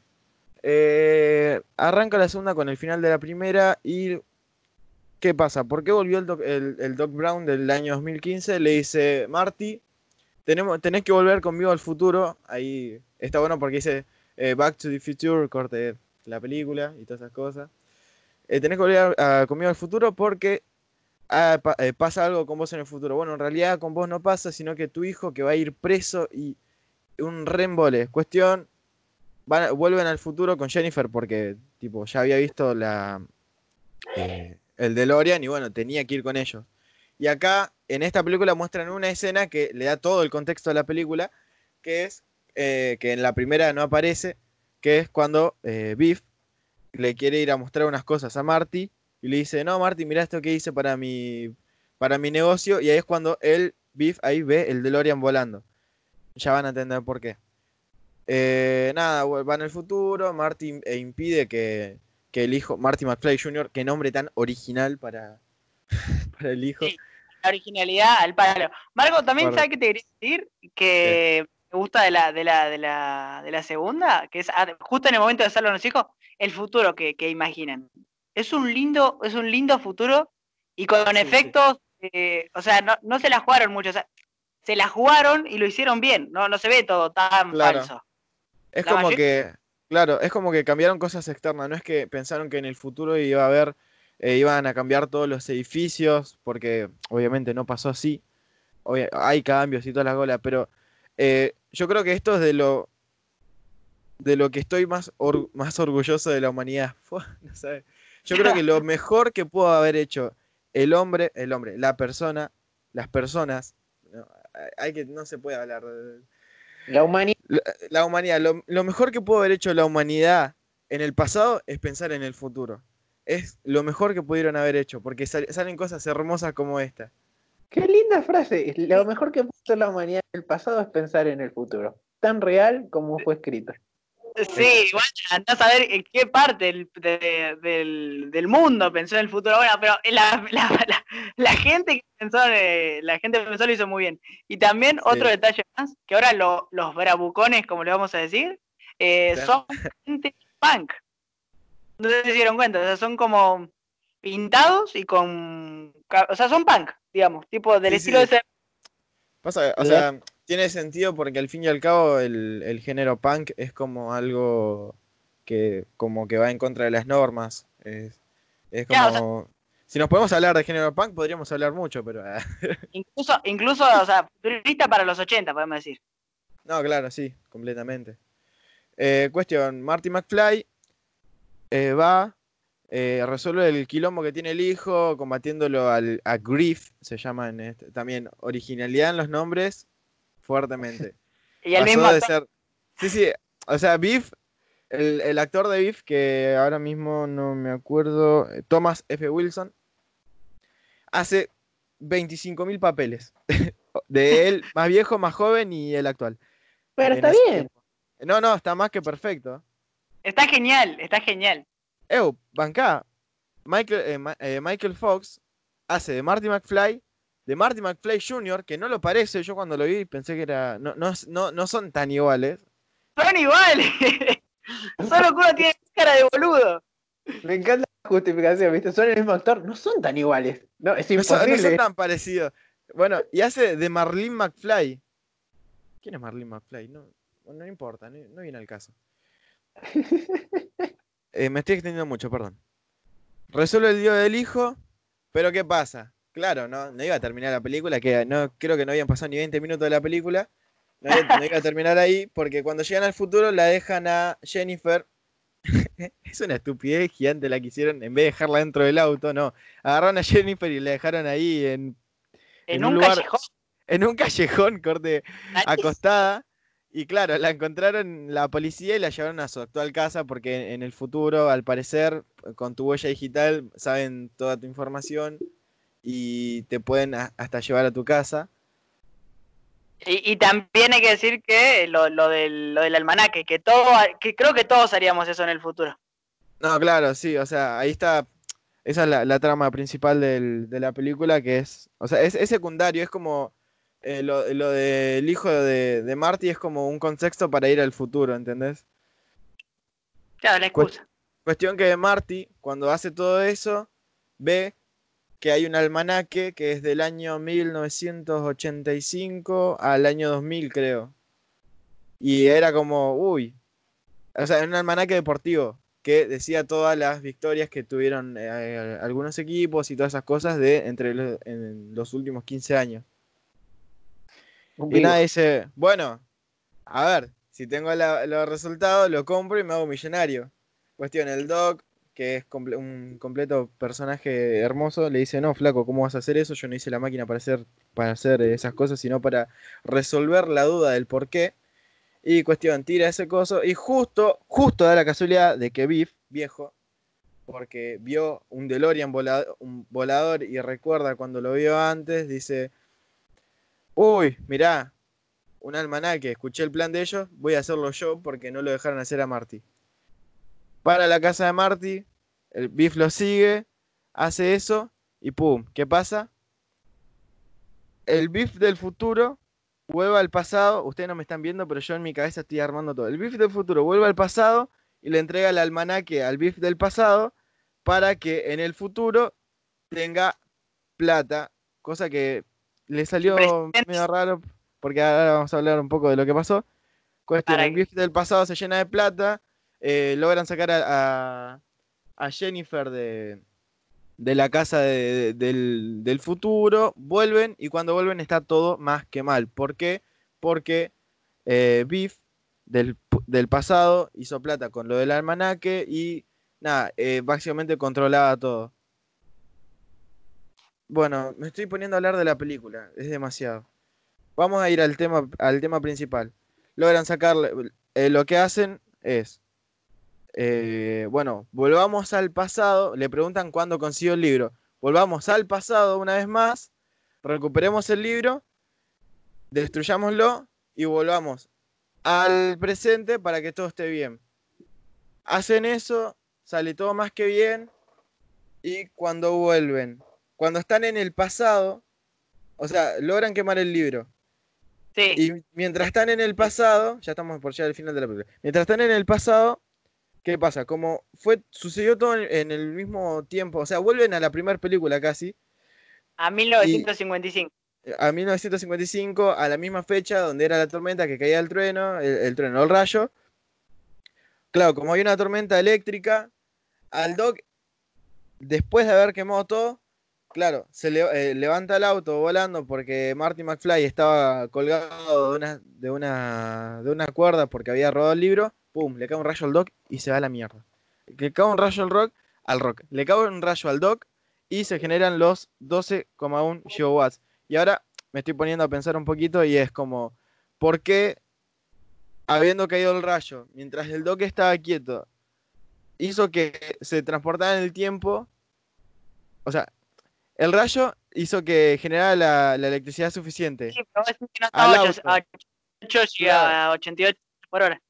Eh, arranca la segunda con el final de la primera y ¿qué pasa? ¿Por qué volvió el Doc, el, el Doc Brown del año 2015? Le dice, Marty, tenemos, tenés que volver conmigo al futuro. Ahí está bueno porque dice eh, Back to the Future, corte la película y todas esas cosas. Eh, tenés que volver a- a- conmigo al futuro porque ah, eh, pasa algo con vos en el futuro. Bueno, en realidad con vos no pasa, sino que tu hijo que va a ir preso y un rembole. Cuestión, vuelven al futuro con Jennifer porque tipo ya había visto la eh, el DeLorean y bueno, tenía que ir con ellos. Y acá en esta película muestran una escena que le da todo el contexto a la película, que es eh, que en la primera no aparece, que es cuando eh, Biff le quiere ir a mostrar unas cosas a Marty y le dice, no, Marty, mira esto que hice para mi, para mi negocio, y ahí es cuando él, Biff, ahí ve el DeLorean volando. Ya van a entender por qué. Eh, nada, va en el futuro, Marty e impide que, que el hijo, Marty McFly Jr., qué nombre tan original para, para el hijo. Sí. La originalidad al palo. Marco, también sabes qué te quería decir que me gusta de la, de la, de la, de la segunda, que es ah, justo en el momento de hacerlo a los hijos, el futuro que, que imaginan. Es un lindo, es un lindo futuro y con Sí, sí. efectos, eh, o sea, no, no se la jugaron mucho, o sea, se la jugaron y lo hicieron bien, no, no se ve todo tan Claro. falso. Es La como mayoría- que, claro, es como que cambiaron cosas externas, no es que pensaron que en el futuro iba a haber, eh, iban a cambiar todos los edificios, porque obviamente no pasó así, hay cambios y todas las golas, pero eh, yo creo que esto es de lo, de lo que estoy más, or- más orgulloso de la humanidad. Fua, no sabe. Yo creo que lo mejor que pudo haber hecho el hombre, el hombre, la persona, las personas, no, hay que, no se puede hablar de, La humanidad. la, la humanidad, lo, lo mejor que pudo haber hecho la humanidad en el pasado es pensar en el futuro. Es lo mejor que pudieron haber hecho, porque sal- salen cosas hermosas como esta. Qué linda frase. Lo mejor que puede hacer la humanidad en el pasado es pensar en el futuro. Tan real como fue escrito. Sí, igual andás a ver en qué parte del, de- del, del mundo pensó en el futuro. Bueno, pero la, la, la- la gente que pensó, eh, la gente pensó lo hizo muy bien. Y también otro detalle más, que ahora lo- los bravucones, como le vamos a decir, eh, son gente punk. No sé si se dieron cuenta, o sea, son como pintados y con... O sea, son punk, digamos, tipo del Sí, estilo sí. de ese... Pasa, o sea, tiene sentido porque al fin y al cabo el, el género punk es como algo que como que va en contra de las normas. Es, es Ya, o sea- como... si nos podemos hablar de género punk, podríamos hablar mucho, pero... ah, Incluso, incluso, o sea, futurista para los 80, podemos decir. No, claro, sí, completamente. Eh, cuestión, Marty McFly eh, va, eh, resuelve el quilombo que tiene el hijo, combatiéndolo al, a Griff, se llama en este- también originalidad en los nombres, fuertemente. Y al Pasó mismo de ser. Sí, sí, o sea, Biff, el, el actor de Biff, que ahora mismo no me acuerdo, Thomas F. Wilson, hace 25.000 papeles. De él, más viejo, más joven y el actual. Pero en está bien. tiempo. No, no, está más que perfecto. Está genial, está genial. Ew, banca. Michael, eh, eh, Michael Fox hace de Marty McFly, de Marty McFly Jr., que no lo parece. Yo cuando lo vi pensé que era. No, no, no, no son tan iguales. Son iguales. Solo que uno tiene cara de boludo. Me encanta la justificación, ¿viste? Son el mismo actor. No son tan iguales. No, es No son, no son imposible. tan parecidos. Bueno, y hace de Marlene McFly. ¿Quién es Marlene McFly? No, no importa, no, no viene al caso. Eh, me estoy extendiendo mucho, perdón. Resuelve el día del hijo, pero ¿qué pasa? Claro, no, no iba a terminar la película, que no creo que no habían pasado ni 20 minutos de la película. No iba, no iba a terminar ahí, porque cuando llegan al futuro la dejan a Jennifer. es una estupidez gigante la que hicieron, en vez de dejarla dentro del auto, no. Agarraron a Jennifer y la dejaron ahí en, En, En un, un lugar- callejón. en un callejón, corte, acostada. Y claro, la encontraron la policía y la llevaron a su actual casa porque en el futuro, al parecer, con tu huella digital, saben toda tu información y te pueden hasta llevar a tu casa. Y, y también hay que decir que lo, lo del, lo del almanaque, que todo, que creo que todos haríamos eso en el futuro. No, claro, sí, o sea, ahí está. Esa es la, la trama principal del- de la película, que es. O sea, es, es secundario, es como. eh, lo, lo del hijo de, de Marty es como un contexto para ir al futuro, ¿entendés? Claro, la excusa. Cuestión que Marty, cuando hace todo eso, ve que hay un almanaque que es del año 1985 al año 2000, creo. Y era como, uy. O sea, un almanaque deportivo que decía todas las victorias que tuvieron eh, algunos equipos y todas esas cosas de entre los, en los últimos 15 años. Un Y nada, dice, bueno, a ver, si tengo la- los resultados, lo compro y me hago millonario. Cuestión, el Doc, que es un completo personaje hermoso, le dice, no, flaco, ¿cómo vas a hacer eso? Yo no hice la máquina para hacer, para hacer esas cosas, sino para resolver la duda del por qué. Y cuestión, tira ese coso y justo, justo da la casualidad de que Biff, viejo, porque vio un DeLorean un volador y recuerda cuando lo vio antes, dice, uy, mirá, un almanaque, escuché el plan de ellos, voy a hacerlo yo porque no lo dejaron hacer a Marty. Para la casa de Marty, el Biff lo sigue, hace eso y pum, ¿qué pasa? El Biff del futuro vuelve al pasado, ustedes no me están viendo, pero yo en mi cabeza estoy armando todo. El Biff del futuro vuelve al pasado y le entrega el almanaque al Biff del pasado para que en el futuro tenga plata, cosa que le salió medio raro, porque ahora vamos a hablar un poco de lo que pasó. Cuestión, el Biff del pasado se llena de plata, eh, logran sacar a, a- Jennifer de, la casa de- de- del, futuro, vuelven y cuando vuelven está todo más que mal. ¿Por qué? Porque eh, Biff del, pasado hizo plata con lo del almanaque y nada, eh, básicamente controlaba todo. Bueno, me estoy poniendo a hablar de la película, es demasiado. Vamos a ir al tema, al tema principal. Logran sacarle, eh, lo que hacen es, eh, bueno, volvamos al pasado, le preguntan cuándo consiguió el libro. Volvamos al pasado una vez más, recuperemos el libro, destruyámoslo y volvamos al presente para que todo esté bien. Hacen eso, sale todo más que bien y cuando vuelven, cuando están en el pasado, o sea, logran quemar el libro. Sí. Y mientras están en el pasado, ya estamos por llegar al final de la película. Mientras están en el pasado, ¿qué pasa? Como fue, sucedió todo en, el mismo tiempo, o sea, vuelven a la primera película casi, A 1955. a 1955, a la misma fecha donde era la tormenta que caía el trueno, el, el trueno, el rayo. Claro, como hay una tormenta eléctrica, al Doc, después de haber quemado todo, claro, se le- eh, levanta el auto volando porque Marty McFly estaba colgado de una, de, una, de una cuerda porque había robado el libro, pum, le cae un rayo al Doc y se va a la mierda. Le cae un rayo al rock, al rock, le cae un rayo al Doc y se generan los 12,1 gigawatts. Y ahora me estoy poniendo a pensar un poquito y es como, ¿por qué habiendo caído el rayo, mientras el Doc estaba quieto, hizo que se transportara en el tiempo? O sea, el rayo hizo que generara la, la electricidad suficiente. Sí, pero decís que no estaba a ocho- auto. a 88 y a 88 por hora.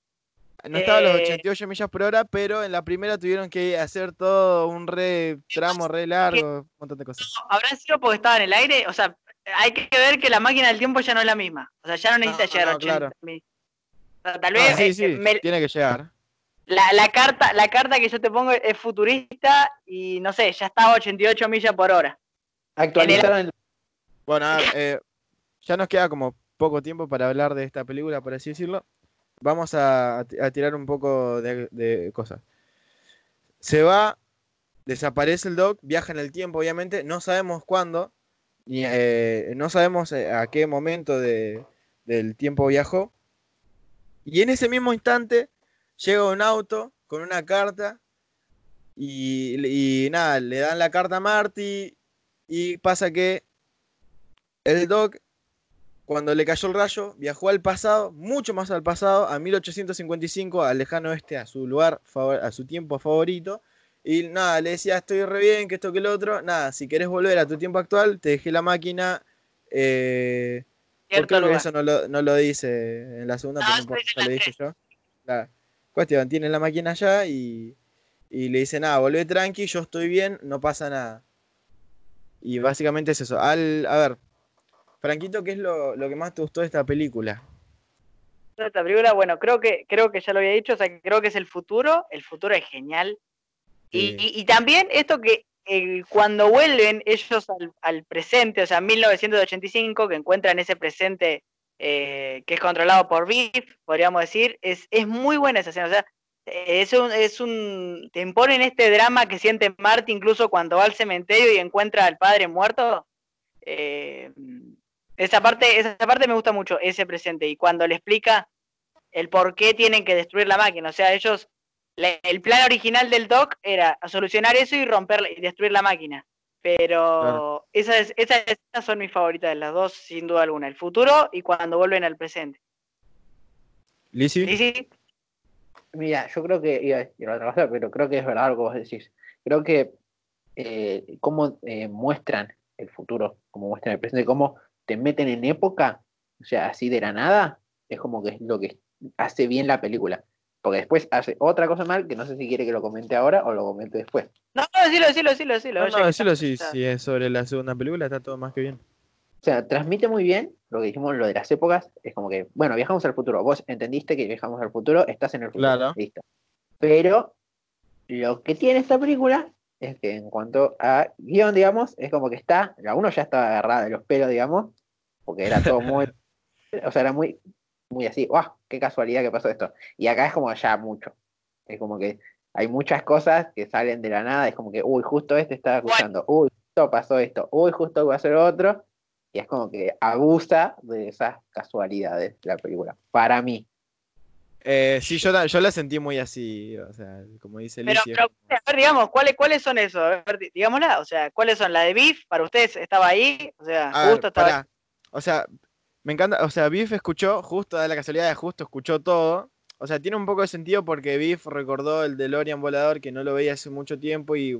No estaba a los Eh, 88 millas por hora, pero en la primera tuvieron que hacer todo un re tramo re largo, un montón de cosas. ¿Habrá sido porque estaba en el aire? O sea, hay que ver que la máquina del tiempo ya no es la misma. O sea, ya no necesita No, llegar a no, 80 claro. mil. O sea, tal Ah, vez sí, eh, sí, me- tiene que llegar. la, la carta, la carta que yo te pongo es futurista y no sé, ya estaba a 88 millas por hora. Actualizaron el- Bueno, a ver, eh, ya nos queda como poco tiempo para hablar de esta película, por así decirlo. Vamos a, tirar un poco de, cosas. Se va, desaparece el Doc, viaja en el tiempo, obviamente. No sabemos cuándo, eh, no sabemos eh, a qué momento de- del tiempo viajó. Y en ese mismo instante llega un auto con una carta y, y nada, le dan la carta a Marty y pasa que el Doc, cuando le cayó el rayo, viajó al pasado, mucho más al pasado, a 1855, al lejano oeste, a su lugar, a su tiempo favorito. Y nada, le decía, estoy re bien, que esto, que lo otro. Nada, si querés volver a tu tiempo actual, te dejé la máquina. Eh, ¿Por Cierto qué que lugar. eso no lo, no lo dice en la segunda? No, pero no lo dije yo. La cuestión, tiene la máquina allá y, y le dice, nada, volvé tranqui, yo estoy bien, no pasa nada. Y básicamente es eso. Al, a ver, Franquito, ¿qué es lo, lo que más te gustó de esta película? Esta película, bueno, creo que, creo que ya lo había dicho, o sea, creo que es el futuro, el futuro es genial. Y, Sí. y- y también esto que eh, cuando vuelven ellos al, al presente, o sea, 1985, que encuentran ese presente eh, que es controlado por Biff, podríamos decir, es, es muy buena esa escena, o sea, es un, es un, te imponen este drama que siente Marty incluso cuando va al cementerio y encuentra al padre muerto. Eh, esa parte, esa parte me gusta mucho, ese presente, y cuando le explica el por qué tienen que destruir la máquina. O sea, ellos, el plan original del Doc era solucionar eso y romper y destruir la máquina. Pero Claro. esas, esas escenas son mis favoritas de las dos, sin duda alguna. El futuro y cuando vuelven al presente. Lizzy, sí. Mira, yo creo que iba a decir otra cosa, pero creo que es verdad lo que vos decís. Creo que eh, cómo eh, muestran el futuro, cómo muestran el presente, cómo te meten en época, o sea, así de la nada, es como que es lo que hace bien la película. Porque después hace otra cosa mal que no sé si quiere que lo comente ahora o lo comente después. No, no, decilo, decilo, decilo, decilo. no, no, decilo estamos- si, si es sobre la segunda película, está todo más que bien. O sea, transmite muy bien lo que dijimos, lo de las épocas. Es como que, bueno, viajamos al futuro. Vos entendiste que viajamos al futuro, estás en el futuro. Claro. Listo. Pero lo que tiene esta película es que en cuanto a guion, digamos, es como que está, la uno ya estaba agarrada de los pelos, digamos, porque era todo muy, o sea, era muy, muy así, ¡guau! ¡Qué casualidad que pasó esto! Y acá es como ya mucho. Es como que hay muchas cosas que salen de la nada, es como que, uy, justo este estaba escuchando, uy, justo pasó esto, uy, justo va a ser otro. Y es como que abusa de esas casualidades de la película. Para mí. Eh, sí, yo la, yo la sentí muy así, o sea, como dice Pero, es pero, como- a ver, digamos, ¿cuáles, ¿cuáles son esos? A ver, di- digámosla, o sea, ¿cuáles son? ¿La de Beef? ¿Para ustedes estaba ahí? O sea, A ver, justo estaba pará. O sea, me encanta, o sea, Biff escuchó, justo da la casualidad de justo escuchó todo. O sea, tiene un poco de sentido porque Biff recordó el DeLorean volador que no lo veía hace mucho tiempo y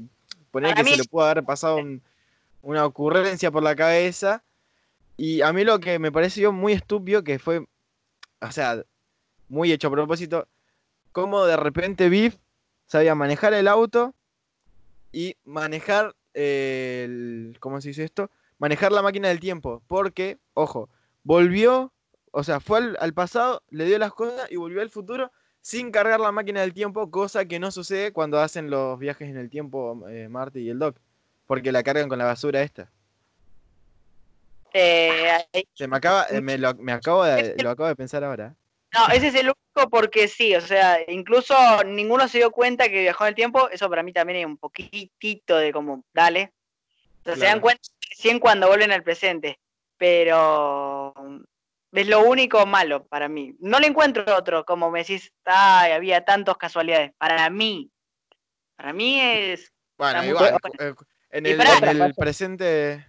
poner que mí- se le pudo haber pasado un- una ocurrencia por la cabeza. Y a mí lo que me pareció muy estúpido, que fue, o sea, muy hecho a propósito, como de repente Biff sabía manejar el auto y manejar el, ¿cómo se dice esto? Manejar la máquina del tiempo, porque, ojo, volvió, o sea, fue al, al pasado, le dio las cosas y volvió al futuro sin cargar la máquina del tiempo, cosa que no sucede cuando hacen los viajes en el tiempo eh, Marty y el Doc, porque la cargan con la basura esta. eh, ahí. Se me acaba, eh, me lo, me acabo de, lo acabo de pensar ahora. No, ese es el único porque sí, o sea, incluso ninguno se dio cuenta que viajó en el tiempo, eso para mí también es un poquitito de como, dale. O sea, se dan cuenta recién cuando vuelven al presente, pero es lo único malo para mí. No le encuentro otro, como me decís, ay, había tantas casualidades. Para mí, para mí es... Bueno, igual, eh, en el, pará. en el presente...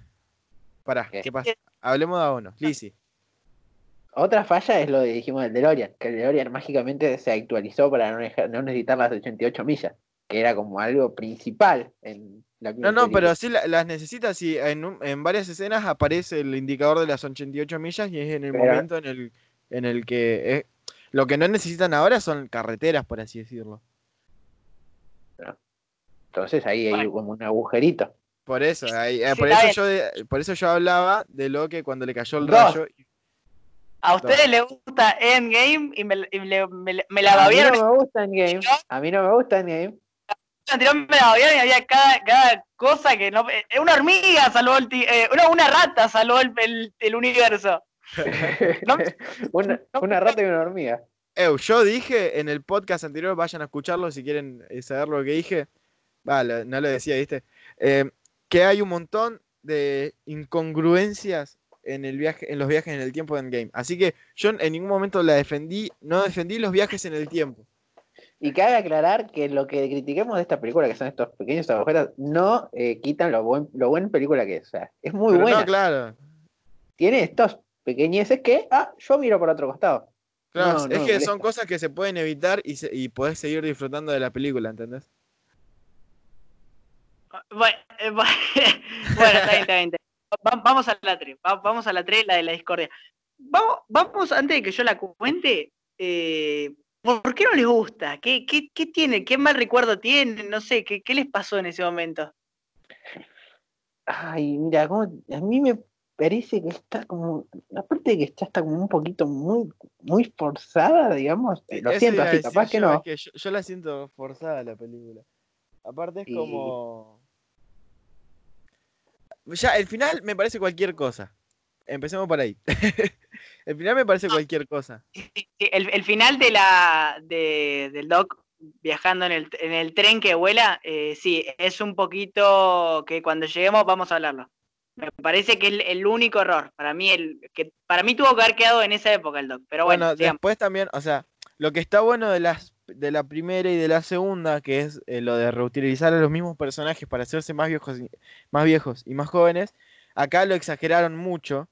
Pará, ¿Qué? ¿qué pasa? Hablemos de a uno. Lizzy. Otra falla es lo que dijimos del DeLorean, que el DeLorean mágicamente se actualizó para no, dejar- no necesitar las 88 millas, que era como algo principal en la No, no, pero sí la- las necesitas y en, un- en varias escenas aparece el indicador de las 88 millas y es en el Pero- momento en el, en el que... eh, lo que no necesitan ahora son carreteras, por así decirlo. Entonces ahí hay Bueno. como un agujerito. Por eso, ahí- eh, Sí, por, eso yo, por eso yo hablaba de lo que cuando le cayó el Dos. rayo... A ustedes les gusta Endgame y me, y me- me la A mí babieron no me gusta Endgame. A mí no me gusta Endgame. anterior me la babieron y había cada, cada cosa que no... eh, una hormiga salvó el... eh, una, una rata salvó el, el- el universo. No- una, rata y una hormiga. Eu, yo dije en el podcast anterior, vayan a escucharlo si quieren eh, saber lo que dije. Va, lo- no lo decía, ¿viste? Eh, que hay un montón de incongruencias en el viaje, en los viajes en el tiempo de Endgame. Así que yo en ningún momento la defendí, no defendí los viajes en el tiempo. Y cabe aclarar que lo que critiquemos de esta película, que son estos pequeños agujeros, no eh, quitan lo buen, lo buena película que es. O sea, es muy Pero buena. no, claro. Tiene estos pequeñeces que, ah, yo miro por otro costado. Claro, No, es no que son cosas que se pueden evitar y, se- y podés seguir disfrutando de la película, ¿entendés? Bueno, eh, bueno, bueno, está bien, está bien. está bien. Va- Vamos a la 3, vamos a la 3, la de la discordia. Vamos, vamos antes de que yo la cuente, eh, ¿por qué no les gusta? ¿Qué, qué, qué tienen? ¿Qué mal recuerdo tienen? No sé, ¿qué, qué les pasó en ese momento? Ay, mira, como, a mí me parece que está como, aparte de que está, está como un poquito muy, muy forzada, digamos. Sí, Lo eso siento así, decir capaz que no. es que yo, yo la siento forzada la película. Aparte es Y- como. Ya, el final me parece cualquier cosa. Empecemos por ahí. el final me parece cualquier cosa. El, el final de la, de- del doc viajando en el, en el tren que vuela, eh, sí, es un poquito que cuando lleguemos vamos a hablarlo. Me parece que es el, el único error. Para mí, el, que para mí tuvo que haber quedado en esa época el doc. Pero bueno, Bueno, después también, o sea, lo que está bueno de las de la primera y de la segunda, que es eh, lo de reutilizar a los mismos personajes para hacerse más viejos, y, más viejos y más jóvenes, acá lo exageraron mucho,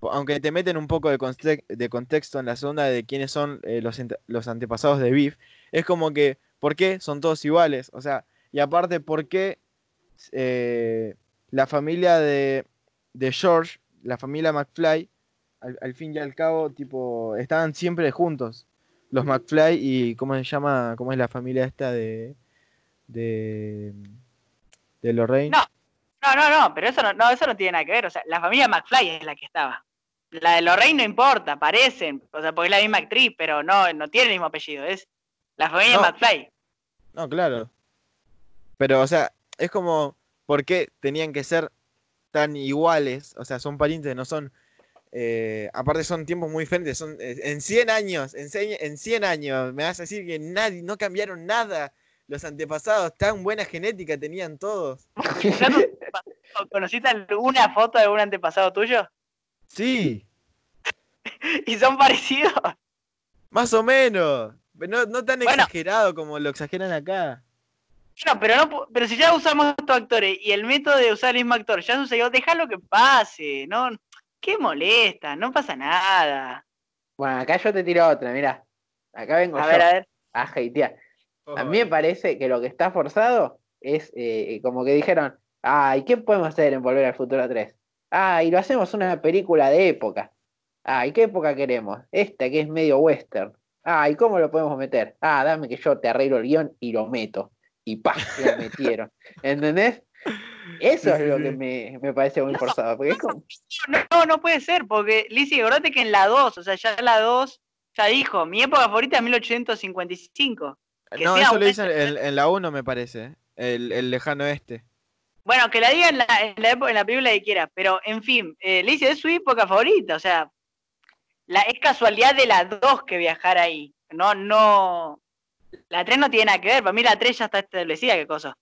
aunque te meten un poco de, de contexto en la segunda de quiénes son eh, los, los, antepasados de Biff, es como que, ¿por qué son todos iguales? O sea, y aparte, ¿por qué eh, la familia de, de, George, la familia McFly, al, al fin y al cabo, tipo, estaban siempre juntos? Los McFly y cómo se llama, cómo es la familia esta de de, de Lorraine. No, no, no, no, pero eso no, eso no tiene nada que ver. O sea, la familia McFly es la que estaba. La de Lorraine no importa, parecen, o sea, porque es la misma actriz, pero no, no tiene el mismo apellido, es la familia McFly. No, claro. Pero, o sea, es como, ¿por qué tenían que ser tan iguales? O sea, son parientes, no son eh, aparte son tiempos muy diferentes, son eh, en 100 años, en 100, años, me vas a decir que nadie, no cambiaron nada. Los antepasados, tan buena genética tenían todos. ¿Conociste alguna foto de algún antepasado tuyo? Sí. ¿Y son parecidos? Más o menos. No, no tan exagerado como lo exageran acá. No, pero no, pero si ya usamos estos actores y el método de usar el mismo actor ya sucedió, déjalo que pase, ¿no? ¿Qué molesta? No pasa nada. Bueno, acá yo te tiro otra, mira. Acá vengo a yo ver, a ver. a hatear. A mí me parece que lo que está forzado es eh, como que dijeron, ay, ¿qué podemos hacer en Volver al Futuro 3? Ah, y lo hacemos una película de época. Ah, ¿y qué época queremos? Esta que es medio western. Ah, ¿y cómo lo podemos meter? Ah, dame que yo te arreglo el guion y lo meto. Y pa, lo metieron. ¿Entendés? Eso es lo que me, parece muy forzado. Porque no, no, puede ser, porque Lizzie, acordate que en la 2, o sea, ya la 2 ya dijo, mi época favorita es 1855. no, eso lo dice en, la 1, me parece, el, lejano este. Bueno, que la diga en la, en la, en la película que quiera, pero en fin, eh, Lizzie es su época favorita, o sea, la, es casualidad de la 2 que viajar ahí. No, no. La 3 no tiene nada que ver, para mí la 3 ya está establecida, qué cosa.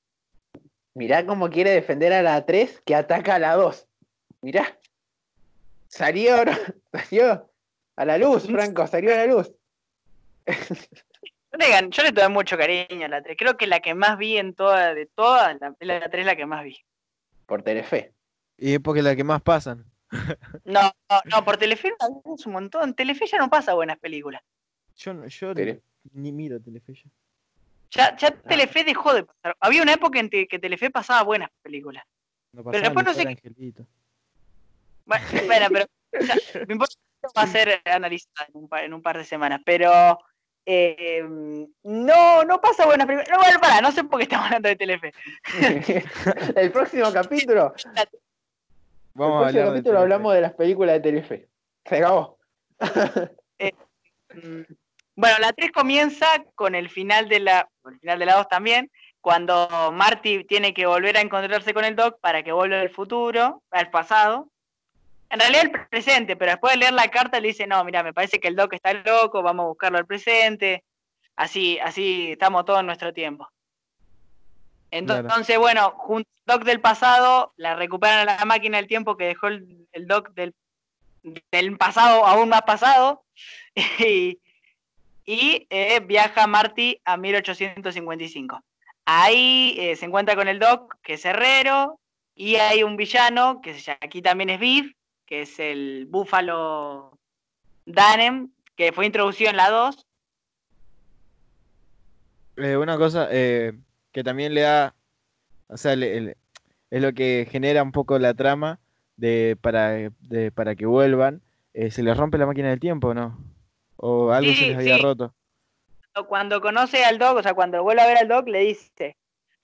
Mirá cómo quiere defender a la 3 que ataca a la 2. Mirá. Salió, salió a la luz, Franco, salió a la luz. Yo le doy mucho cariño a la 3. Creo que la que más vi en toda, de todas, la, la 3 es la que más vi. Por Telefe. Y es porque es la que más pasan. No, no, no por Telefe es un montón. Telefe ya no pasa buenas películas. Yo, yo ni miro Telefe ya. Ya, ya ah. Telefe dejó de pasar. Había una época en que Telefe pasaba buenas películas. pero después no sé. Qué... Bueno, pero me importa va a ser analizada en un, par, en un par de semanas. Pero eh, no, no pasa buenas películas. No, bueno, para, no sé por qué estamos hablando de Telefe. el próximo capítulo. Vamos el próximo capítulo hablamos de las películas de Telefe. Se acabó. eh, mm, bueno, la 3 comienza con el final de la, el final de la 2 también, cuando Marty tiene que volver a encontrarse con el Doc para que vuelva al futuro, al pasado. En realidad el presente, pero después de leer la carta le dice, no, mira, me parece que el Doc está loco, vamos a buscarlo al presente. Así, así estamos todos en nuestro tiempo. Entonces, bueno, junto al Doc del pasado, la recuperan a la máquina del tiempo que dejó el, el Doc del, del pasado aún más pasado. Y, y eh, viaja Marty a 1855. Ahí eh, se encuentra con el Doc, que es herrero, y hay un villano, que aquí también es Biff, que es el búfalo Danem, que fue introducido en la 2. Eh, una cosa que también le da, o sea, es lo que genera un poco la trama de para, para que vuelvan. se les rompe la máquina del tiempo, ¿no? ¿O algo se les había roto? Cuando conoce al Doc, o sea, cuando vuelve a ver al Doc, le dice,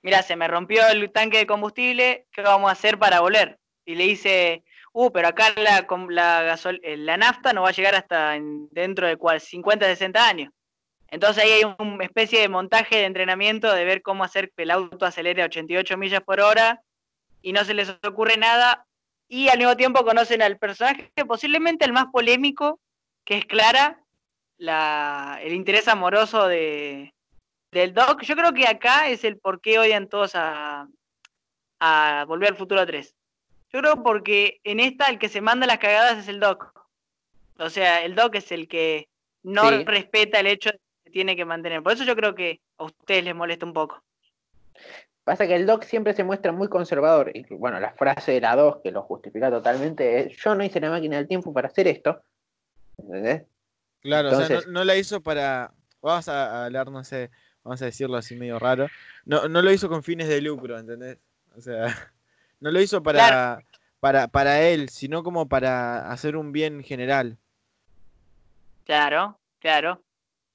mira, se me rompió el tanque de combustible, ¿qué vamos a hacer para volver? Y le dice, uh, pero acá la, la, eh, la nafta no va a llegar hasta dentro de 50, 60 años. Entonces ahí hay una especie de montaje de entrenamiento de ver cómo hacer que el auto acelere a 88 millas por hora y no se les ocurre nada. Y al mismo tiempo conocen al personaje posiblemente el más polémico, que es Clara, el interés amoroso de, del Doc. Yo creo que acá es el por qué odian todos a, a Volver al Futuro 3. Yo creo porque en esta el que se manda las cagadas es el Doc. O sea, el Doc es el que no respeta el hecho de tiene que mantener. Por eso yo creo que a ustedes les molesta un poco. Pasa que el Doc siempre se muestra muy conservador. Y bueno, la frase de la 2 que lo justifica totalmente es: Yo no hice la máquina del tiempo para hacer esto. ¿Entendés? Claro, o sea, no, no la hizo para. Vamos a hablar, no sé, vamos a decirlo así medio raro. No, no lo hizo con fines de lucro, ¿entendés? O sea, no lo hizo para, para, para él, sino como para hacer un bien general. Claro, claro.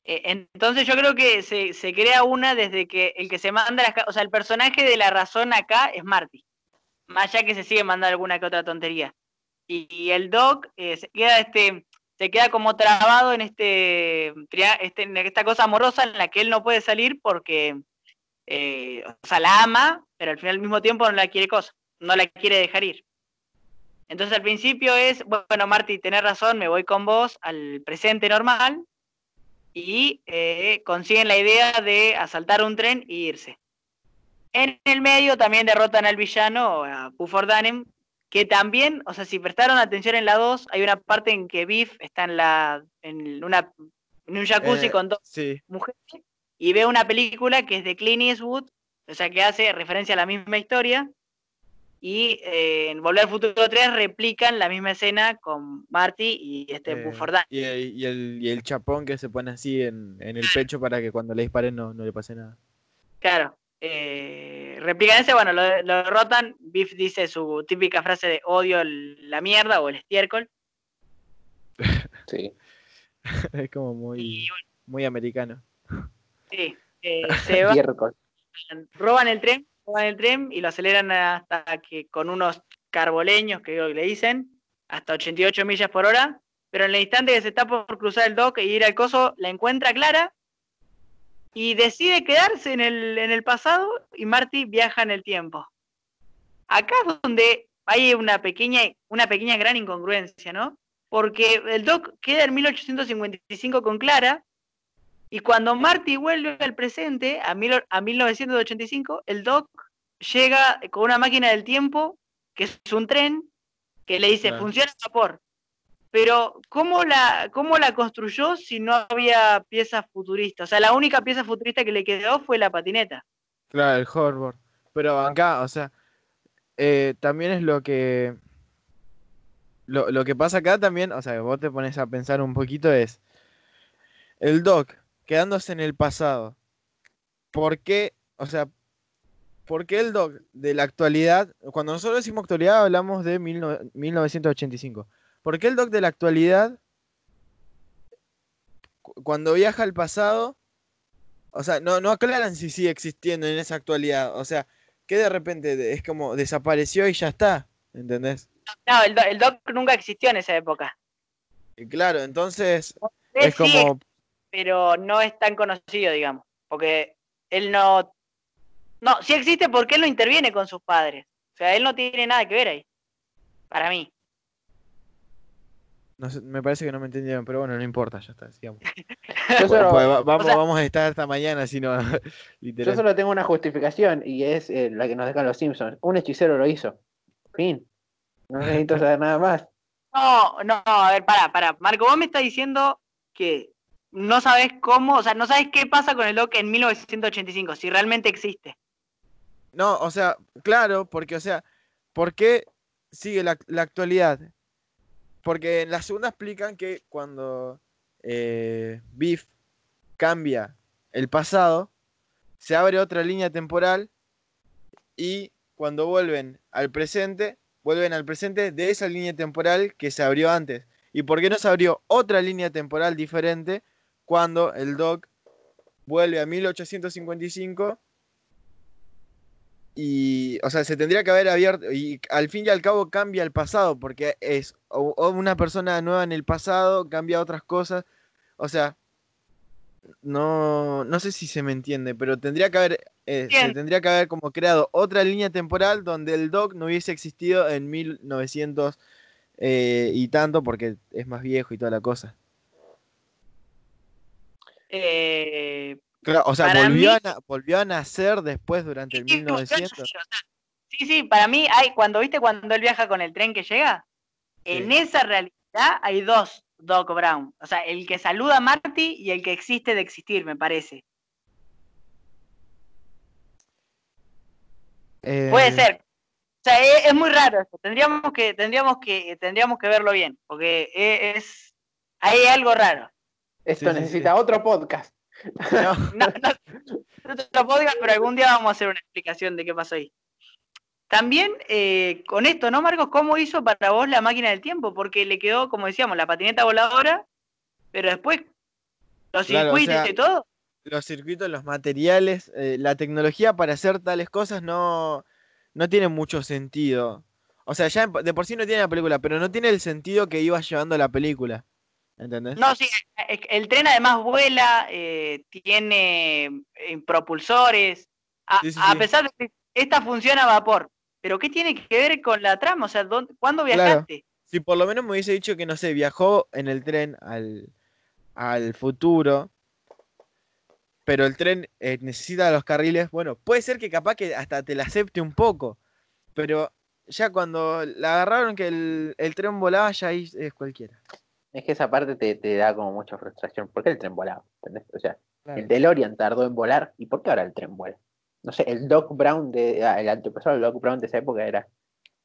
Eh, entonces yo creo que se, se crea una desde que el que se manda las... O sea, el personaje de la razón acá es Marty. Más allá que se sigue mandando alguna que otra tontería. Y, y el Doc eh, se queda este se queda como trabado en este, este esta cosa amorosa en la que él no puede salir porque eh, o sea, la ama, pero al final al mismo tiempo no la quiere cosa, no la quiere dejar ir. Entonces al principio es, bueno, Marty, tenés razón, me voy con vos al presente normal y eh, consiguen la idea de asaltar un tren e irse. En el medio también derrotan al villano, a que también, o sea, si prestaron atención en la 2, hay una parte en que Biff está en, la, en, una, en un jacuzzi Eh, con dos Sí, mujeres y ve una película que es de Clint Eastwood, o sea, que hace referencia a la misma historia. Y eh, en Volver al Futuro 3 replican la misma escena con Marty y este eh, y, el, y, el, y el chapón que se pone así en, en el pecho para que cuando le disparen no, no le pase nada. Claro. Eh, replican ese, bueno, lo, lo derrotan. Biff dice su típica frase de odio el- la mierda o el estiércol. Sí. es como muy, bueno, muy americano. sí, eh, se van, roban el tren, roban el tren y lo aceleran hasta que con unos carboleños, que le dicen, hasta 88 millas por hora. Pero en el instante que se está por cruzar el dock e ir al coso, la encuentra Clara y decide quedarse en el, en el pasado y Marty viaja en el tiempo. Acá es donde hay una pequeña, una pequeña gran incongruencia, ¿no? Porque el Doc queda en 1855 con Clara y cuando Marty vuelve al presente, a, mil- a 1985, el Doc llega con una máquina del tiempo, que es un tren, que le dice, Claro. funciona a vapor. Pero, ¿cómo la, ¿cómo la construyó si no había piezas futuristas? O sea, la única pieza futurista que le quedó fue la patineta. Claro, el hoverboard. Pero acá, o sea, eh, también es lo que. Lo, lo que pasa acá también, o sea, vos te pones a pensar un poquito, es. El Doc quedándose en el pasado. ¿Por qué? O sea, ¿por qué el Doc de la actualidad? Cuando nosotros decimos actualidad, hablamos de 19- 1985. ¿Por qué el Doc de la actualidad, cu- cuando viaja al pasado, o sea, no, no aclaran si sigue existiendo en esa actualidad. O sea, que de repente es como desapareció y ya está. ¿Entendés? No, el, el Doc nunca existió en esa época. Y claro, entonces es sí como. pero no es tan conocido, digamos, porque él no... No, sí existe porque él no interviene con sus padres. O sea, él no tiene nada que ver ahí. Para mí. No sé, me parece que no me entendieron, pero bueno, no importa, ya está, sigamos. Yo solo, Pues va- vamos, sea- vamos a estar hasta mañana, si no, yo solo tengo una justificación y es eh, la que nos dejan los Simpsons. Un hechicero lo hizo. Fin. No necesito saber nada más. No, no, a ver, para, para. Marco, vos me estás diciendo que no sabes cómo, o sea, no sabes qué pasa con el Doc en 1985, si realmente existe. No, o sea, claro, porque, o sea, ¿por qué sigue la, la actualidad? Porque en la segunda explican que cuando eh, Biff cambia el pasado, se abre otra línea temporal y cuando vuelven al presente, vuelven al presente de esa línea temporal que se abrió antes. ¿Y por qué no se abrió otra línea temporal diferente cuando el Doc vuelve a 1855 y, o sea, se tendría que haber abierto y al fin y al cabo cambia el pasado porque es o- o una persona nueva en el pasado, cambia otras cosas, o sea, no, no sé si se me entiende, pero tendría que haber, eh, se tendría que haber como creado otra línea temporal donde el Doc no hubiese existido en 1900 eh, y tanto porque es más viejo y toda la cosa. Eh, Claro, o sea, Para volvió, mí- a, na- volvió a nacer después durante el sí, sí, 1900. o sea, sí, sí, para mí hay, cuando viste cuando él viaja con el tren que llega, en Sí. esa realidad hay dos Doc Brown. O sea, el que saluda a Marty y el que existe de existir, me parece. Puede Eh, ser. O sea, es, es muy raro esto. Tendríamos que, tendríamos que, tendríamos que verlo bien, porque e- es, hay algo raro. Esto Sí, sí, necesita sí. otro podcast. No, No, no, no te lo podía, pero algún día vamos a hacer una explicación de qué pasó ahí. También eh, con esto, ¿no, Marcos? ¿Cómo hizo para vos la máquina del tiempo? Porque le quedó, como decíamos, la patineta voladora, pero después los Claro, o circuitos sea, y todo. los circuitos, los materiales, eh, la tecnología para hacer tales cosas no, no tiene mucho sentido. O sea, ya de por sí no tiene la película, pero no tiene el sentido que iba llevando la película. ¿Entendés? No, sí, es que el tren además vuela, eh, tiene eh, propulsores, a, Sí, sí, a sí. pesar de que esta funciona a vapor. Pero ¿qué tiene que ver con la trama? O sea, ¿dónde- ¿cuándo Claro. viajaste? Si por lo menos me hubiese dicho que, no sé, viajó en el tren al, al futuro, pero el tren eh, necesita los carriles, bueno, puede ser que capaz que hasta te la acepte un poco, pero ya cuando la agarraron que el, el tren volaba, ya ahí es cualquiera. Es que esa parte te, te da como mucha frustración. ¿Por qué el tren volaba? ¿Entendés? O sea, Claro. el DeLorean tardó en volar. ¿Y por qué ahora el tren vuela? No sé, el Doc Brown, de, ah, el antepasado del Doc Brown de esa época era,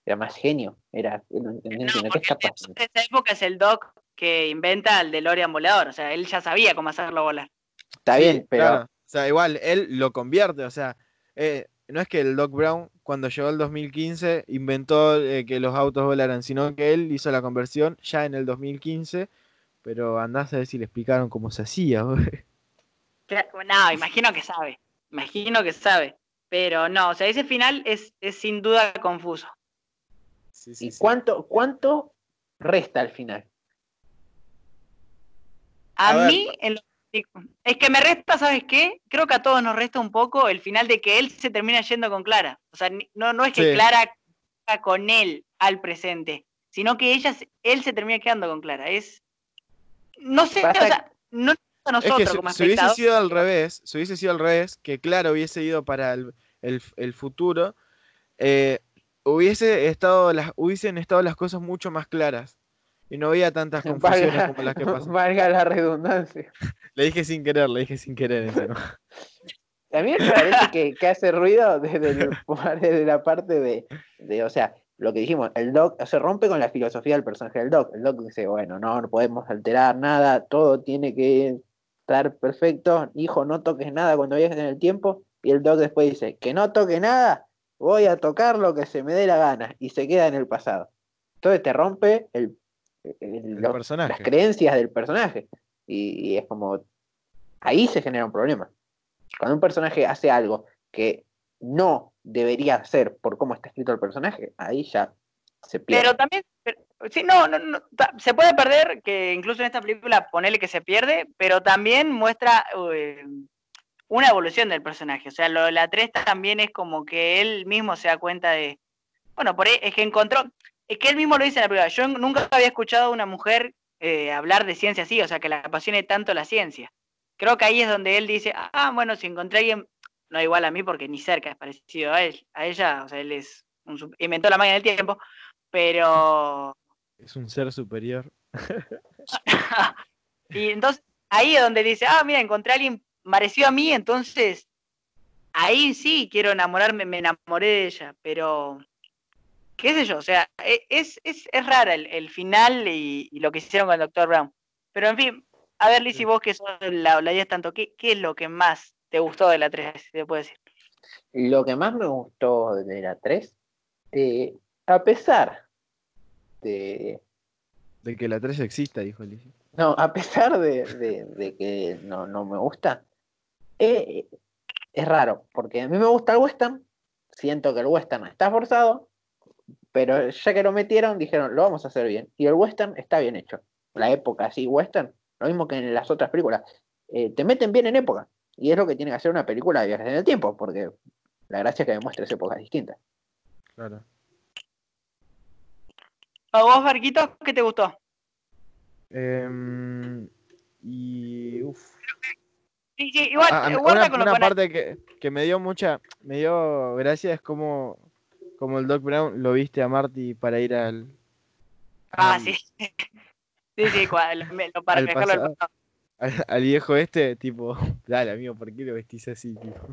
era más genio. Era, no, no No, qué porque está el de esa época es el Doc que inventa el DeLorean volador. O sea, él ya sabía cómo hacerlo volar. Está Sí, bien, pero claro. O sea, igual, él lo convierte, o sea, eh, no es que el Doc Brown, cuando llegó el 2015, inventó eh, que los autos volaran, sino que él hizo la conversión ya en el 2015, pero andás a ver si le explicaron cómo se hacía. No, imagino que sabe. Imagino que sabe. Pero no, o sea, ese final es, es sin duda confuso. Sí, sí, ¿y sí. cuánto, cuánto resta al final? A, A ver, mí, en lo- es que me resta, ¿sabes qué? Creo que a todos nos resta un poco el final de que él se termina yendo con Clara. O sea, no, no es que Sí. Clara con él al presente, sino que ella, él se termina quedando con Clara. Es. No sé, Pasa o sea, no a Es que nosotros si, como si hubiese sido al revés, si hubiese sido al revés, que claro hubiese ido para el, el- el futuro, eh, hubiese estado las, hubiesen estado las cosas mucho más claras. Y no había tantas confusiones Valga, como las que pasan. valga la redundancia. Le dije sin querer, le dije sin querer. A mí me parece que, que hace ruido desde, el- desde la parte de, de, o sea, lo que dijimos, el Doc se rompe con la filosofía del personaje del Doc. El Doc dice, bueno, no, no podemos alterar nada, todo tiene que estar perfecto, hijo, no toques nada cuando viajes en el tiempo. Y el Doc después dice, que no toque nada, voy a tocar lo que se me dé la gana, y se queda en el pasado. Entonces te rompe el, el- El los- personaje. las creencias del personaje. Y, y es como, ahí se genera un problema. Cuando un personaje hace algo que no debería hacer por cómo está escrito el personaje, ahí ya se pierde. Pero también, pero- sí, no, no, no, ta- se puede perder, que incluso en esta película ponele que se pierde, pero también muestra eh, una evolución del personaje. O sea, lo de la 3 también es como que él mismo se da cuenta de, bueno, por ahí es que encontró, es que él mismo lo dice en la película, yo nunca había escuchado a una mujer eh, hablar de ciencia así, o sea, que la apasione tanto la ciencia. Creo que ahí es donde él dice, ah, bueno, si encontré a alguien, no igual a mí porque ni cerca es parecido a él, a ella, o sea, él es un, inventó la máquina del tiempo, pero Es un ser superior. y entonces ahí es donde dice, ah, mira, encontré a alguien parecido a mí, entonces ahí sí quiero enamorarme, me enamoré de ella, pero qué sé yo, o sea, e- es, es, es rara el, el final y, y lo que hicieron con el Dr. Brown. Pero en fin, a ver, Lizzy, vos que sos la, la 10 tanto, ¿qué, ¿qué es lo que más te gustó de la 3, si te puedo decir? Lo que más me gustó de la 3, eh, a pesar de, De que la 3 exista, dijo Lizzie. No, a pesar de, de- de que no, no me gusta, eh, es raro, porque a mí me gusta el western, siento que el western está forzado, pero ya que lo metieron, dijeron, lo vamos a hacer bien. Y el western está bien hecho. La época así, western, lo mismo que en las otras películas, eh, te meten bien en época. Y es lo que tiene que hacer una película de viajes en el tiempo, porque la gracia es que demuestres épocas distintas. Claro. ¿A vos, Barquito, qué te gustó? Em, y. Uf. Sí, sí, igual, Ah, eh, una, una parte que, que me dio mucha. Me dio gracia es como. Como el Doc Brown lo viste a Marty para ir al. Ah, al- sí. Sí, sí, cua- lo, me- lo- para Al dejarlo al pasado. Al, al viejo este, tipo, dale amigo, ¿por qué lo vestís así, tipo?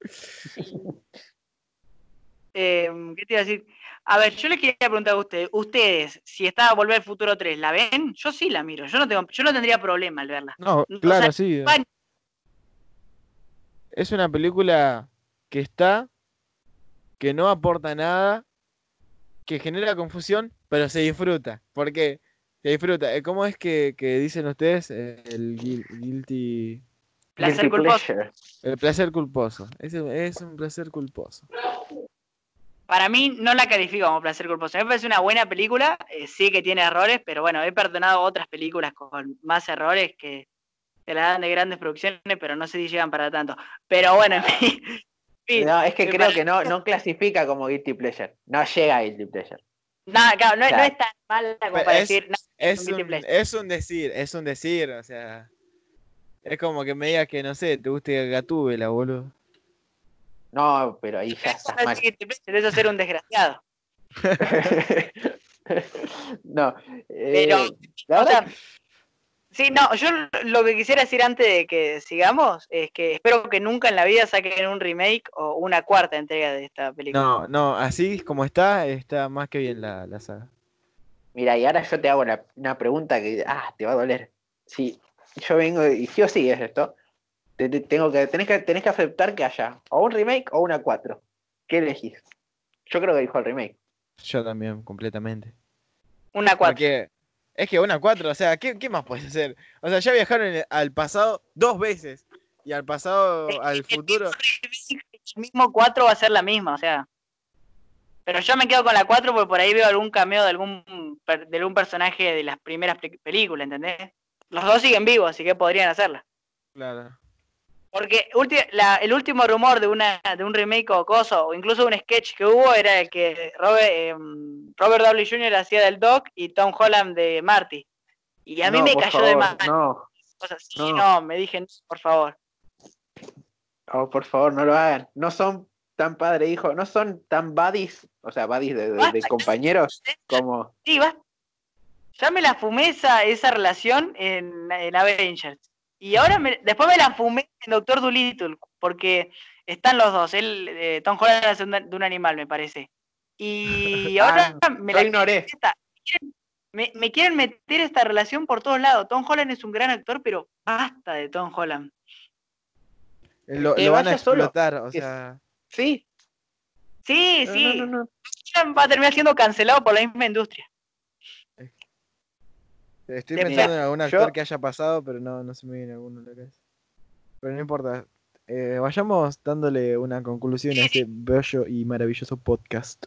Eh, ¿Qué te iba a decir? A ver, yo les quería preguntar a ustedes, ustedes, si está a Volver al Futuro 3, ¿la ven? Yo sí la miro, yo no tengo, yo no tendría problema al verla. No, O claro, sea, sí. Es una película que está, que no aporta nada, que genera confusión, pero se disfruta. ¿Por qué? Se disfruta. Eh, ¿Cómo es que, que dicen ustedes eh, el guil- guilty... Placer culposo. pleasure. El placer culposo. Es, un- es un placer culposo. Para mí no la califico como placer culposo. Me parece una buena película, eh, sí que tiene errores, pero bueno, he perdonado otras películas con más errores que se la dan de grandes producciones, pero no sé si llegan para tanto. Pero bueno, en fin. Fin. No, es que creo parece- que no, no clasifica como guilty pleasure. No llega a guilty pleasure. Nada, claro, no, no Claro. es tan mala como para es- decir, no, Es un es un decir, es un decir, o sea... Es como que me digas que, no sé, te guste Gatúbela, boludo. No, pero ahí ya estás no mal. eso es ser un desgraciado. no. eh, Pero, la O verdad sea, sí, no, yo lo que quisiera decir antes de que sigamos es que espero que nunca en la vida saquen un remake o una cuarta entrega de esta película. No, no, así como está, está más que bien la, la saga. Mira, y ahora yo te hago una pregunta que, ah, te va a doler. Si yo vengo y sí o sí es esto, te- te- tengo que, tenés que, tenés que aceptar que haya o un remake o una 4. ¿Qué elegís? Yo creo que dijo el remake. Yo también, completamente. Una cuarta. Porque es que una 4, o sea, ¿qué, qué más puedes hacer? O sea, ya viajaron al pasado dos veces. Y al pasado, al futuro. El mismo 4 va a ser la misma, o sea. Pero yo me quedo con la 4 porque por ahí veo algún cameo de algún, de algún personaje de las primeras pe- películas, ¿entendés? Los dos siguen vivos, así que podrían hacerla. Claro. Porque la- el último rumor de una de un remake o coso, o incluso un sketch que hubo, era el que Robert, em, Robert Downey Jr. hacía del Doc y Tom Holland de Marty. Y a mí No, me cayó de mal. No, cosas así, no. no. me dije, no, por favor. oh, por favor, no lo hagan. No son tan padre e hijo, no son tan buddies, o sea, buddies de, de- de Basta, compañeros como... Sí, va. Ya me la fumé esa, esa relación en, en Avengers. Y ahora me- después me la fumé en Doctor Dolittle, porque están los dos. Él, eh, Tom Holland un- de un animal, me parece. Y ahora me Lo la ignoré. me, me quieren meter esta relación por todos lados. Tom Holland es un gran actor, pero basta de Tom Holland. Lo, Que lo van a solo. explotar, o Que- sea. Sí. Sí, No, sí. no, no. Va a terminar siendo cancelado por la misma industria. Estoy De- pensando mira, en algún yo- actor que haya pasado, pero no, no se me viene alguno a la cabeza. Pero no importa. Eh, vayamos dándole una conclusión a este bello y maravilloso podcast.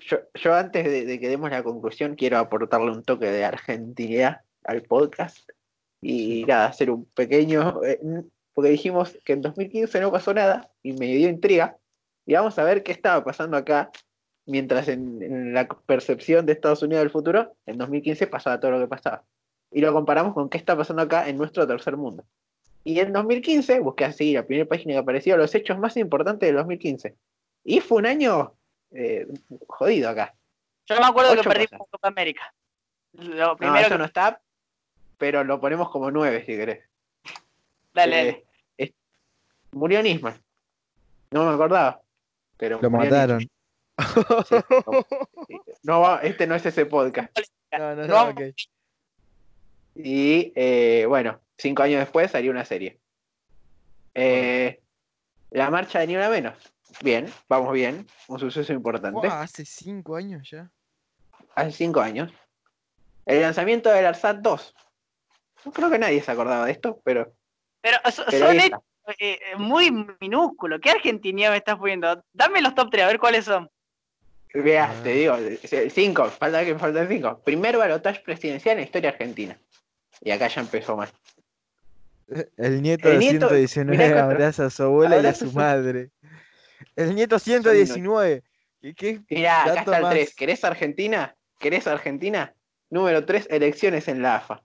Yo, yo antes de, de que demos la conclusión quiero aportarle un toque de argentinidad al podcast y nada, hacer un pequeño, eh, porque dijimos que en 2015 no pasó nada y me dio intriga y vamos a ver qué estaba pasando acá mientras en, en la percepción de Estados Unidos del futuro, en 2015 pasaba todo lo que pasaba. Y lo comparamos con qué está pasando acá en nuestro tercer mundo. Y en 2015, busqué así la primera página que apareció, los hechos más importantes del 2015. Y fue un año eh, jodido acá. Yo me acuerdo que Ocho perdimos cosas. la Copa América. Lo No, primero eso que... no está, pero lo ponemos como nueve si querés. Dale, Eh, dale. es- murió Nisman. No me acordaba. Pero Lo mataron. Sí, no, no va- este no es ese podcast. No, no, No. no. Y eh, bueno, cinco años después salió una serie. Eh, la marcha de Ni Una Menos. Bien, vamos bien. Un suceso importante. Buah, hace cinco años ya. Hace cinco años. El lanzamiento del ARSAT 2. No creo que nadie se acordaba de esto, pero, Pero so- pero son hechos eh, muy minúsculos. ¿Qué Argentina me estás poniendo? Dame los top 3, a ver cuáles son. Vea, Ah. te digo, eh, cinco, falta que me faltan cinco. Primer balotaje presidencial en la historia argentina. Y acá ya empezó mal. El nieto El de nieto- 119 mirá que- abraza a su abuela y a abraza a su su- madre. El nieto 119. ¿Qué, qué? Mirá, acá está el más. 3. ¿Querés Argentina? ¿Querés Argentina? Número 3, elecciones en la AFA.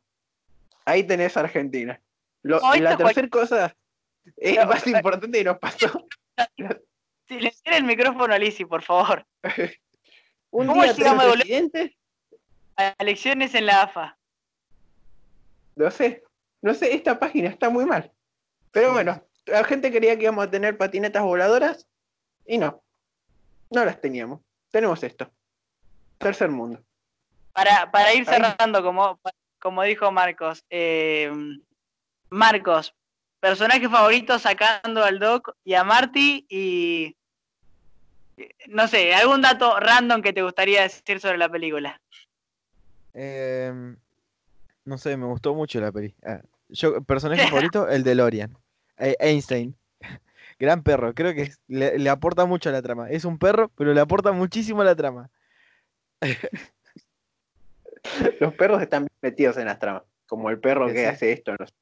Ahí tenés Argentina. Lo- la tercera cosa es No, más importante que nos pasó. Silenciar el micrófono a Lizzy, por favor. Un ¿Cómo día llegamos a volver? presidentes. a lecciones en la AFA. No sé, no sé, esta página está muy mal. Pero bueno, la gente creía que íbamos a tener patinetas voladoras y no, no las teníamos. Tenemos esto. Tercer mundo. Para, para ir cerrando, como, como dijo Marcos, eh, Marcos, personaje favorito sacando al Doc y a Marty y no sé, algún dato random que te gustaría decir sobre la película. Em, no sé, me gustó mucho la peli. Ah, yo, personaje favorito, el de Lorian. Einstein. Gran perro, creo que es- le, le aporta mucho a la trama. Es un perro, pero le aporta muchísimo a la trama. Los perros están bien metidos en las tramas. Como el perro que sí. hace esto. no sé.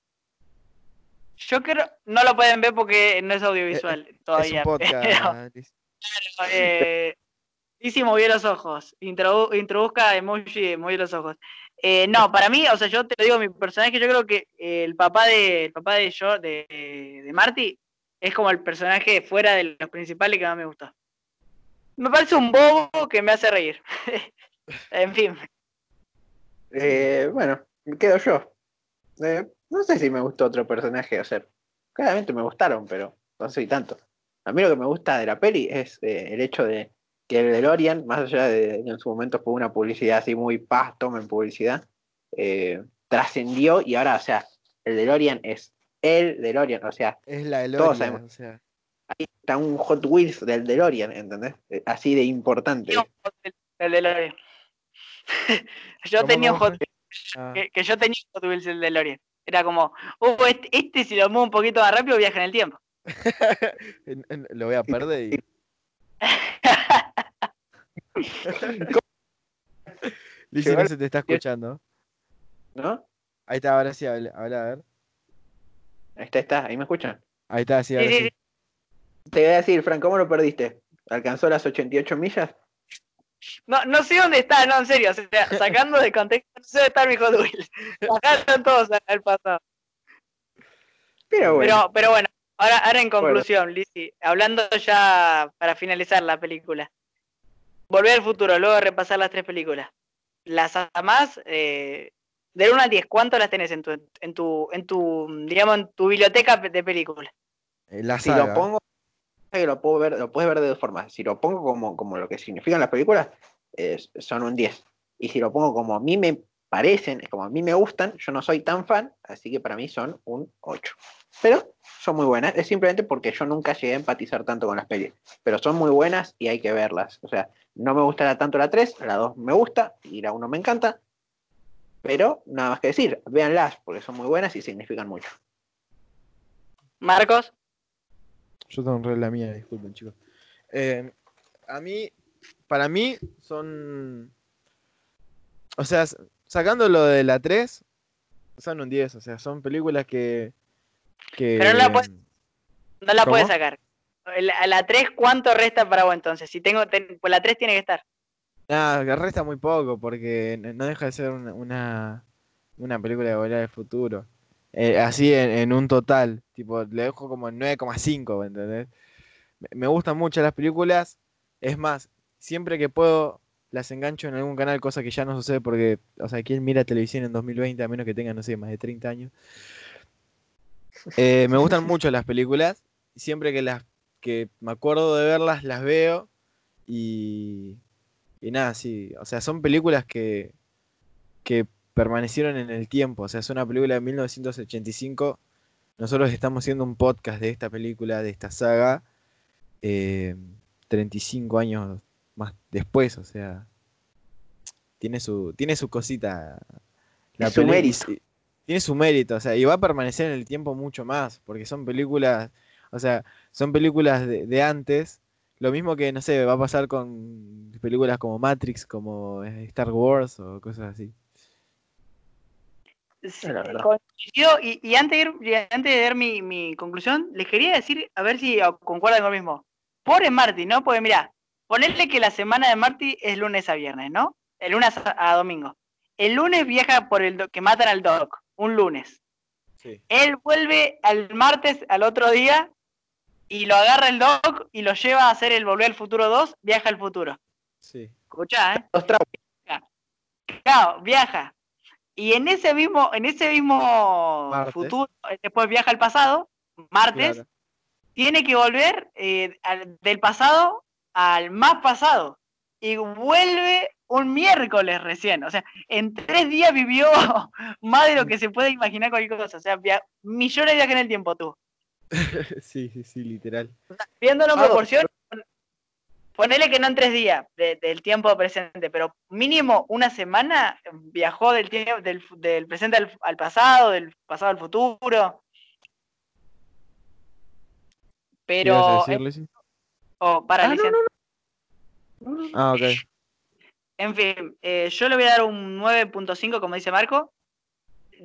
Yo creo, no lo pueden ver porque no es audiovisual es un todavía. podcast. pero, eh, Lizzy movió los ojos. Introdu- introduzca emoji, movió los ojos. Eh, no, para mí, o sea, yo te lo digo, mi personaje, yo creo que eh, el papá de, el papá de yo, de, de Marty, es como el personaje fuera de los principales que más me gustó. Me parece un bobo que me hace reír. en fin. Eh, bueno, quedo yo. Eh, no sé si me gustó otro personaje, o sea, claramente me gustaron, pero no soy tanto. A mí lo que me gusta de la peli es eh, el hecho de que el DeLorean, más allá de en su momento fue una publicidad así muy paz, tomen publicidad, trascendió y ahora, o sea, el DeLorean es el DeLorean, o sea, Es la Todos Eloria, sabemos. o sea. ahí está un Hot Wheels del DeLorean, ¿entendés? Eh, Así de importante. El de Lorian. yo ¿Cómo, tenía un cómo Hot Ah, que, que yo tenía un Hot Wheels el de Lorian. Era como, uh, este, este si lo muevo un poquito más rápido viaja en el tiempo. lo voy a perder y. Lizzy, no se te está escuchando. ¿No? Ahí está, ahora sí, habla, habla, a ver. Ahí está, está, ahí me escuchan. Ahí está, sí, ahora sí. Te voy a decir, Frank, ¿cómo lo perdiste? ¿Alcanzó las 88 millas? No, no sé dónde está, no, en serio. O sea, sacando de contexto, no sé dónde está mi Hot Wheels. Bajaron todos al pasado. Pero bueno, Pero, pero bueno, ahora, ahora en conclusión, Lizzy, hablando ya para finalizar la película. Volver al futuro, luego de repasar las tres películas. ¿Las amás? Eh, del 1 al 10, ¿cuánto las tenés en tu, en tu, en tu, digamos, en tu biblioteca de películas? Eh, La si lo pongo, lo puedo ver, lo puedes ver de dos formas. Si lo pongo como, como lo que significan las películas, son un 10. Y si lo pongo como a mí me parecen, como a mí me gustan, yo no soy tan fan, así que para mí son un 8. Pero son muy buenas, es simplemente porque yo nunca llegué a empatizar tanto con las pelis. Pero son muy buenas y hay que verlas. O sea, no me gusta tanto la 3, la 2 me gusta y la 1 me encanta. Pero nada más que decir, véanlas porque son muy buenas y significan mucho. Marcos, Yo tengo re la mía, disculpen, chicos. Eh, a mí, para mí, son. O sea, sacando lo de la 3, son un 10. O sea, son películas que. que Pero no la puedes- no la puedes sacar. La- A la 3, ¿cuánto resta para vos entonces? Si tengo, ten- pues la 3 tiene que estar. Nada, resta muy poco porque no deja de ser una, una, película de volver al futuro. Eh, así en, un total, tipo, le dejo como en 9,5, ¿entendés? Me, gustan mucho las películas, es más, siempre que puedo las engancho en algún canal, cosa que ya no sucede porque, o sea, ¿quién mira televisión en 2020 a menos que tenga, no sé, más de 30 años? Eh, me gustan mucho las películas, siempre que las que me acuerdo de verlas, las veo y, y nada, sí, o sea, son películas que, que permanecieron en el tiempo, o sea, es una película de 1985, nosotros estamos haciendo un podcast de esta película, de esta saga, eh, 35 años más después, o sea, tiene su, tiene su cosita. Su mérito. Tiene su mérito, o sea, y va a permanecer en el tiempo mucho más, porque son películas, o sea, son películas de, de antes, lo mismo que, no sé, va a pasar con películas como Matrix, como eh, Star Wars o cosas así. Sí, la verdad. coincido, y, y antes, de ir- y antes de dar mi, mi conclusión, les quería decir, a ver si concuerdan con lo mismo. Pobre Marty, ¿no? Porque mirá, ponerle que la semana de Marty es lunes a viernes, ¿no? El lunes a, a domingo. El lunes viaja por el que matan al Doc, un lunes. Sí. Él vuelve al martes, al otro día, y lo agarra el Doc y lo lleva a hacer el Volver al Futuro 2, viaja al futuro. Sí. Escuchá, ¿eh? Dos traumas. claro, viaja. Y en ese mismo, en ese mismo Martes. futuro, eh, después viaja al pasado, martes, Claro. tiene que volver eh, al- del pasado al más pasado. Y vuelve un miércoles recién. O sea, en tres días vivió más de lo que se puede imaginar cualquier cosa. O sea, millones de viajes en el tiempo tú. Sí, sí, sí, literal. Viéndolo en proporción, pon- ponele que no en tres días de- del tiempo presente, pero mínimo una semana viajó del, tiempo, del, presente al, al pasado, del pasado al futuro. ¿Qué ibas a Pero. decir, eh, Lizzy? oh, para, Ah, no, no, no. Ah, ok. En fin, eh, yo le voy a dar un 9.5, como dice Marco.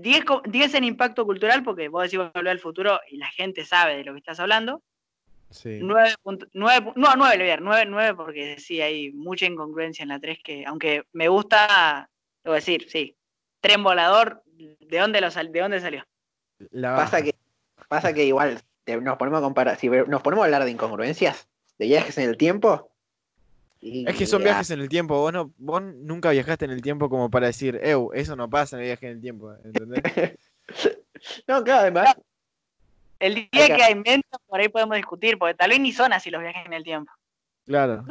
10, co- 10 en impacto cultural, porque vos decís volver al futuro y la gente sabe de lo que estás hablando. Sí. 9, punto- nueve pu- no, 9 le voy a dar, 9, 9 porque sí, hay mucha incongruencia en la 3 que, aunque me gusta, a decir, sí, tren volador, ¿de dónde, lo sal- de dónde salió? La Pasa que, pasa que igual te- nos ponemos a comparar, si nos ponemos a hablar de incongruencias, de viajes en el tiempo. Y- Es que son viajes en el tiempo. Vos, no, vos nunca viajaste en el tiempo como para decir, Ew, eso no pasa en el viaje en el tiempo. ¿Entendés? No, claro, además, El día que hay inventos, por ahí podemos discutir, porque tal vez ni son así los viajes en el tiempo. claro.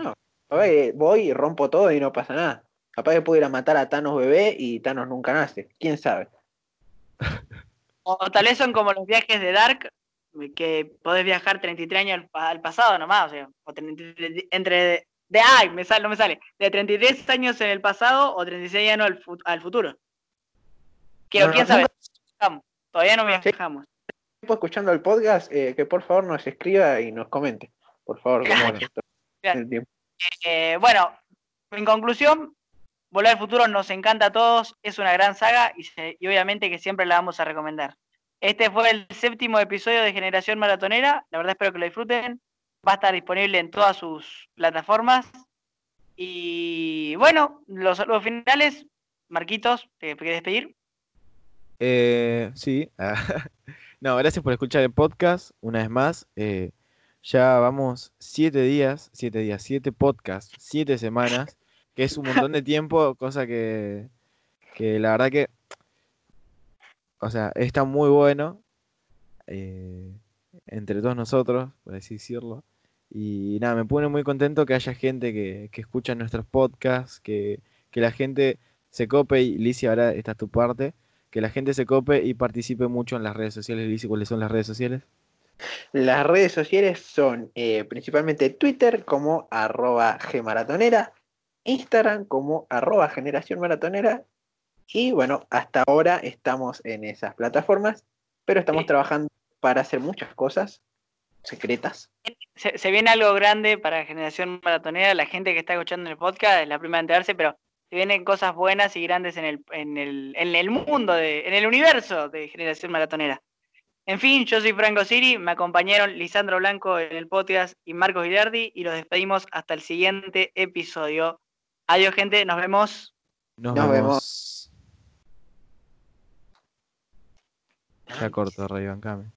oye, voy y rompo todo y no pasa nada. Capaz que puedo ir a matar a Thanos bebé y Thanos nunca nace. ¿Quién sabe? O tal vez son como los viajes de Dark, que podés viajar 33 años al, pa- al pasado nomás, o sea, o 33 entre de ay, me sale, no me sale, de 33 años en el pasado o 36 años al, al futuro. Quiero, No, quién no, sabe, todavía no Sí. viajamos. Estoy escuchando el podcast, eh, que por favor nos escriba y nos comente. Por favor, Claro. Eh, bueno, en conclusión, Volver al Futuro nos encanta a todos, es una gran saga y, se- y obviamente que siempre la vamos a recomendar. Este fue el séptimo episodio de Generación Maratonera, la verdad espero que lo disfruten, va a estar disponible en todas sus plataformas. Y bueno, los saludos finales, Marquitos, ¿te quieres despedir? Eh, sí. No, gracias por escuchar el podcast una vez más. eh, ya vamos siete días, siete días, siete podcasts, siete semanas, que es un montón de tiempo, cosa que, que la verdad que, o sea, está muy bueno eh, entre todos nosotros, por así decirlo. Y nada, me pone muy contento que haya gente que, que escucha nuestros podcasts, que, que la gente se cope y Licia, ahora esta es tu parte que la gente se cope y participe mucho en las redes sociales. Lizy, ¿cuáles son las redes sociales? Las redes sociales son eh, principalmente Twitter como arroba gmaratonera, Instagram como arroba generación maratonera y bueno, hasta ahora estamos en esas plataformas, pero estamos trabajando para hacer muchas cosas secretas. Se, se viene algo grande para Generación Maratonera, la gente que está escuchando el podcast es la primera en enterarse, pero se vienen cosas buenas y grandes en el, en el, en el mundo, de, en el universo de Generación Maratonera. En fin, yo soy Franco Siri, me acompañaron Lisandro Blanco en el podcast y Marcos Gilardi y los despedimos hasta el siguiente episodio. Adiós gente, nos vemos. Nos, Nos vemos. Ya corto, Ray Bancame.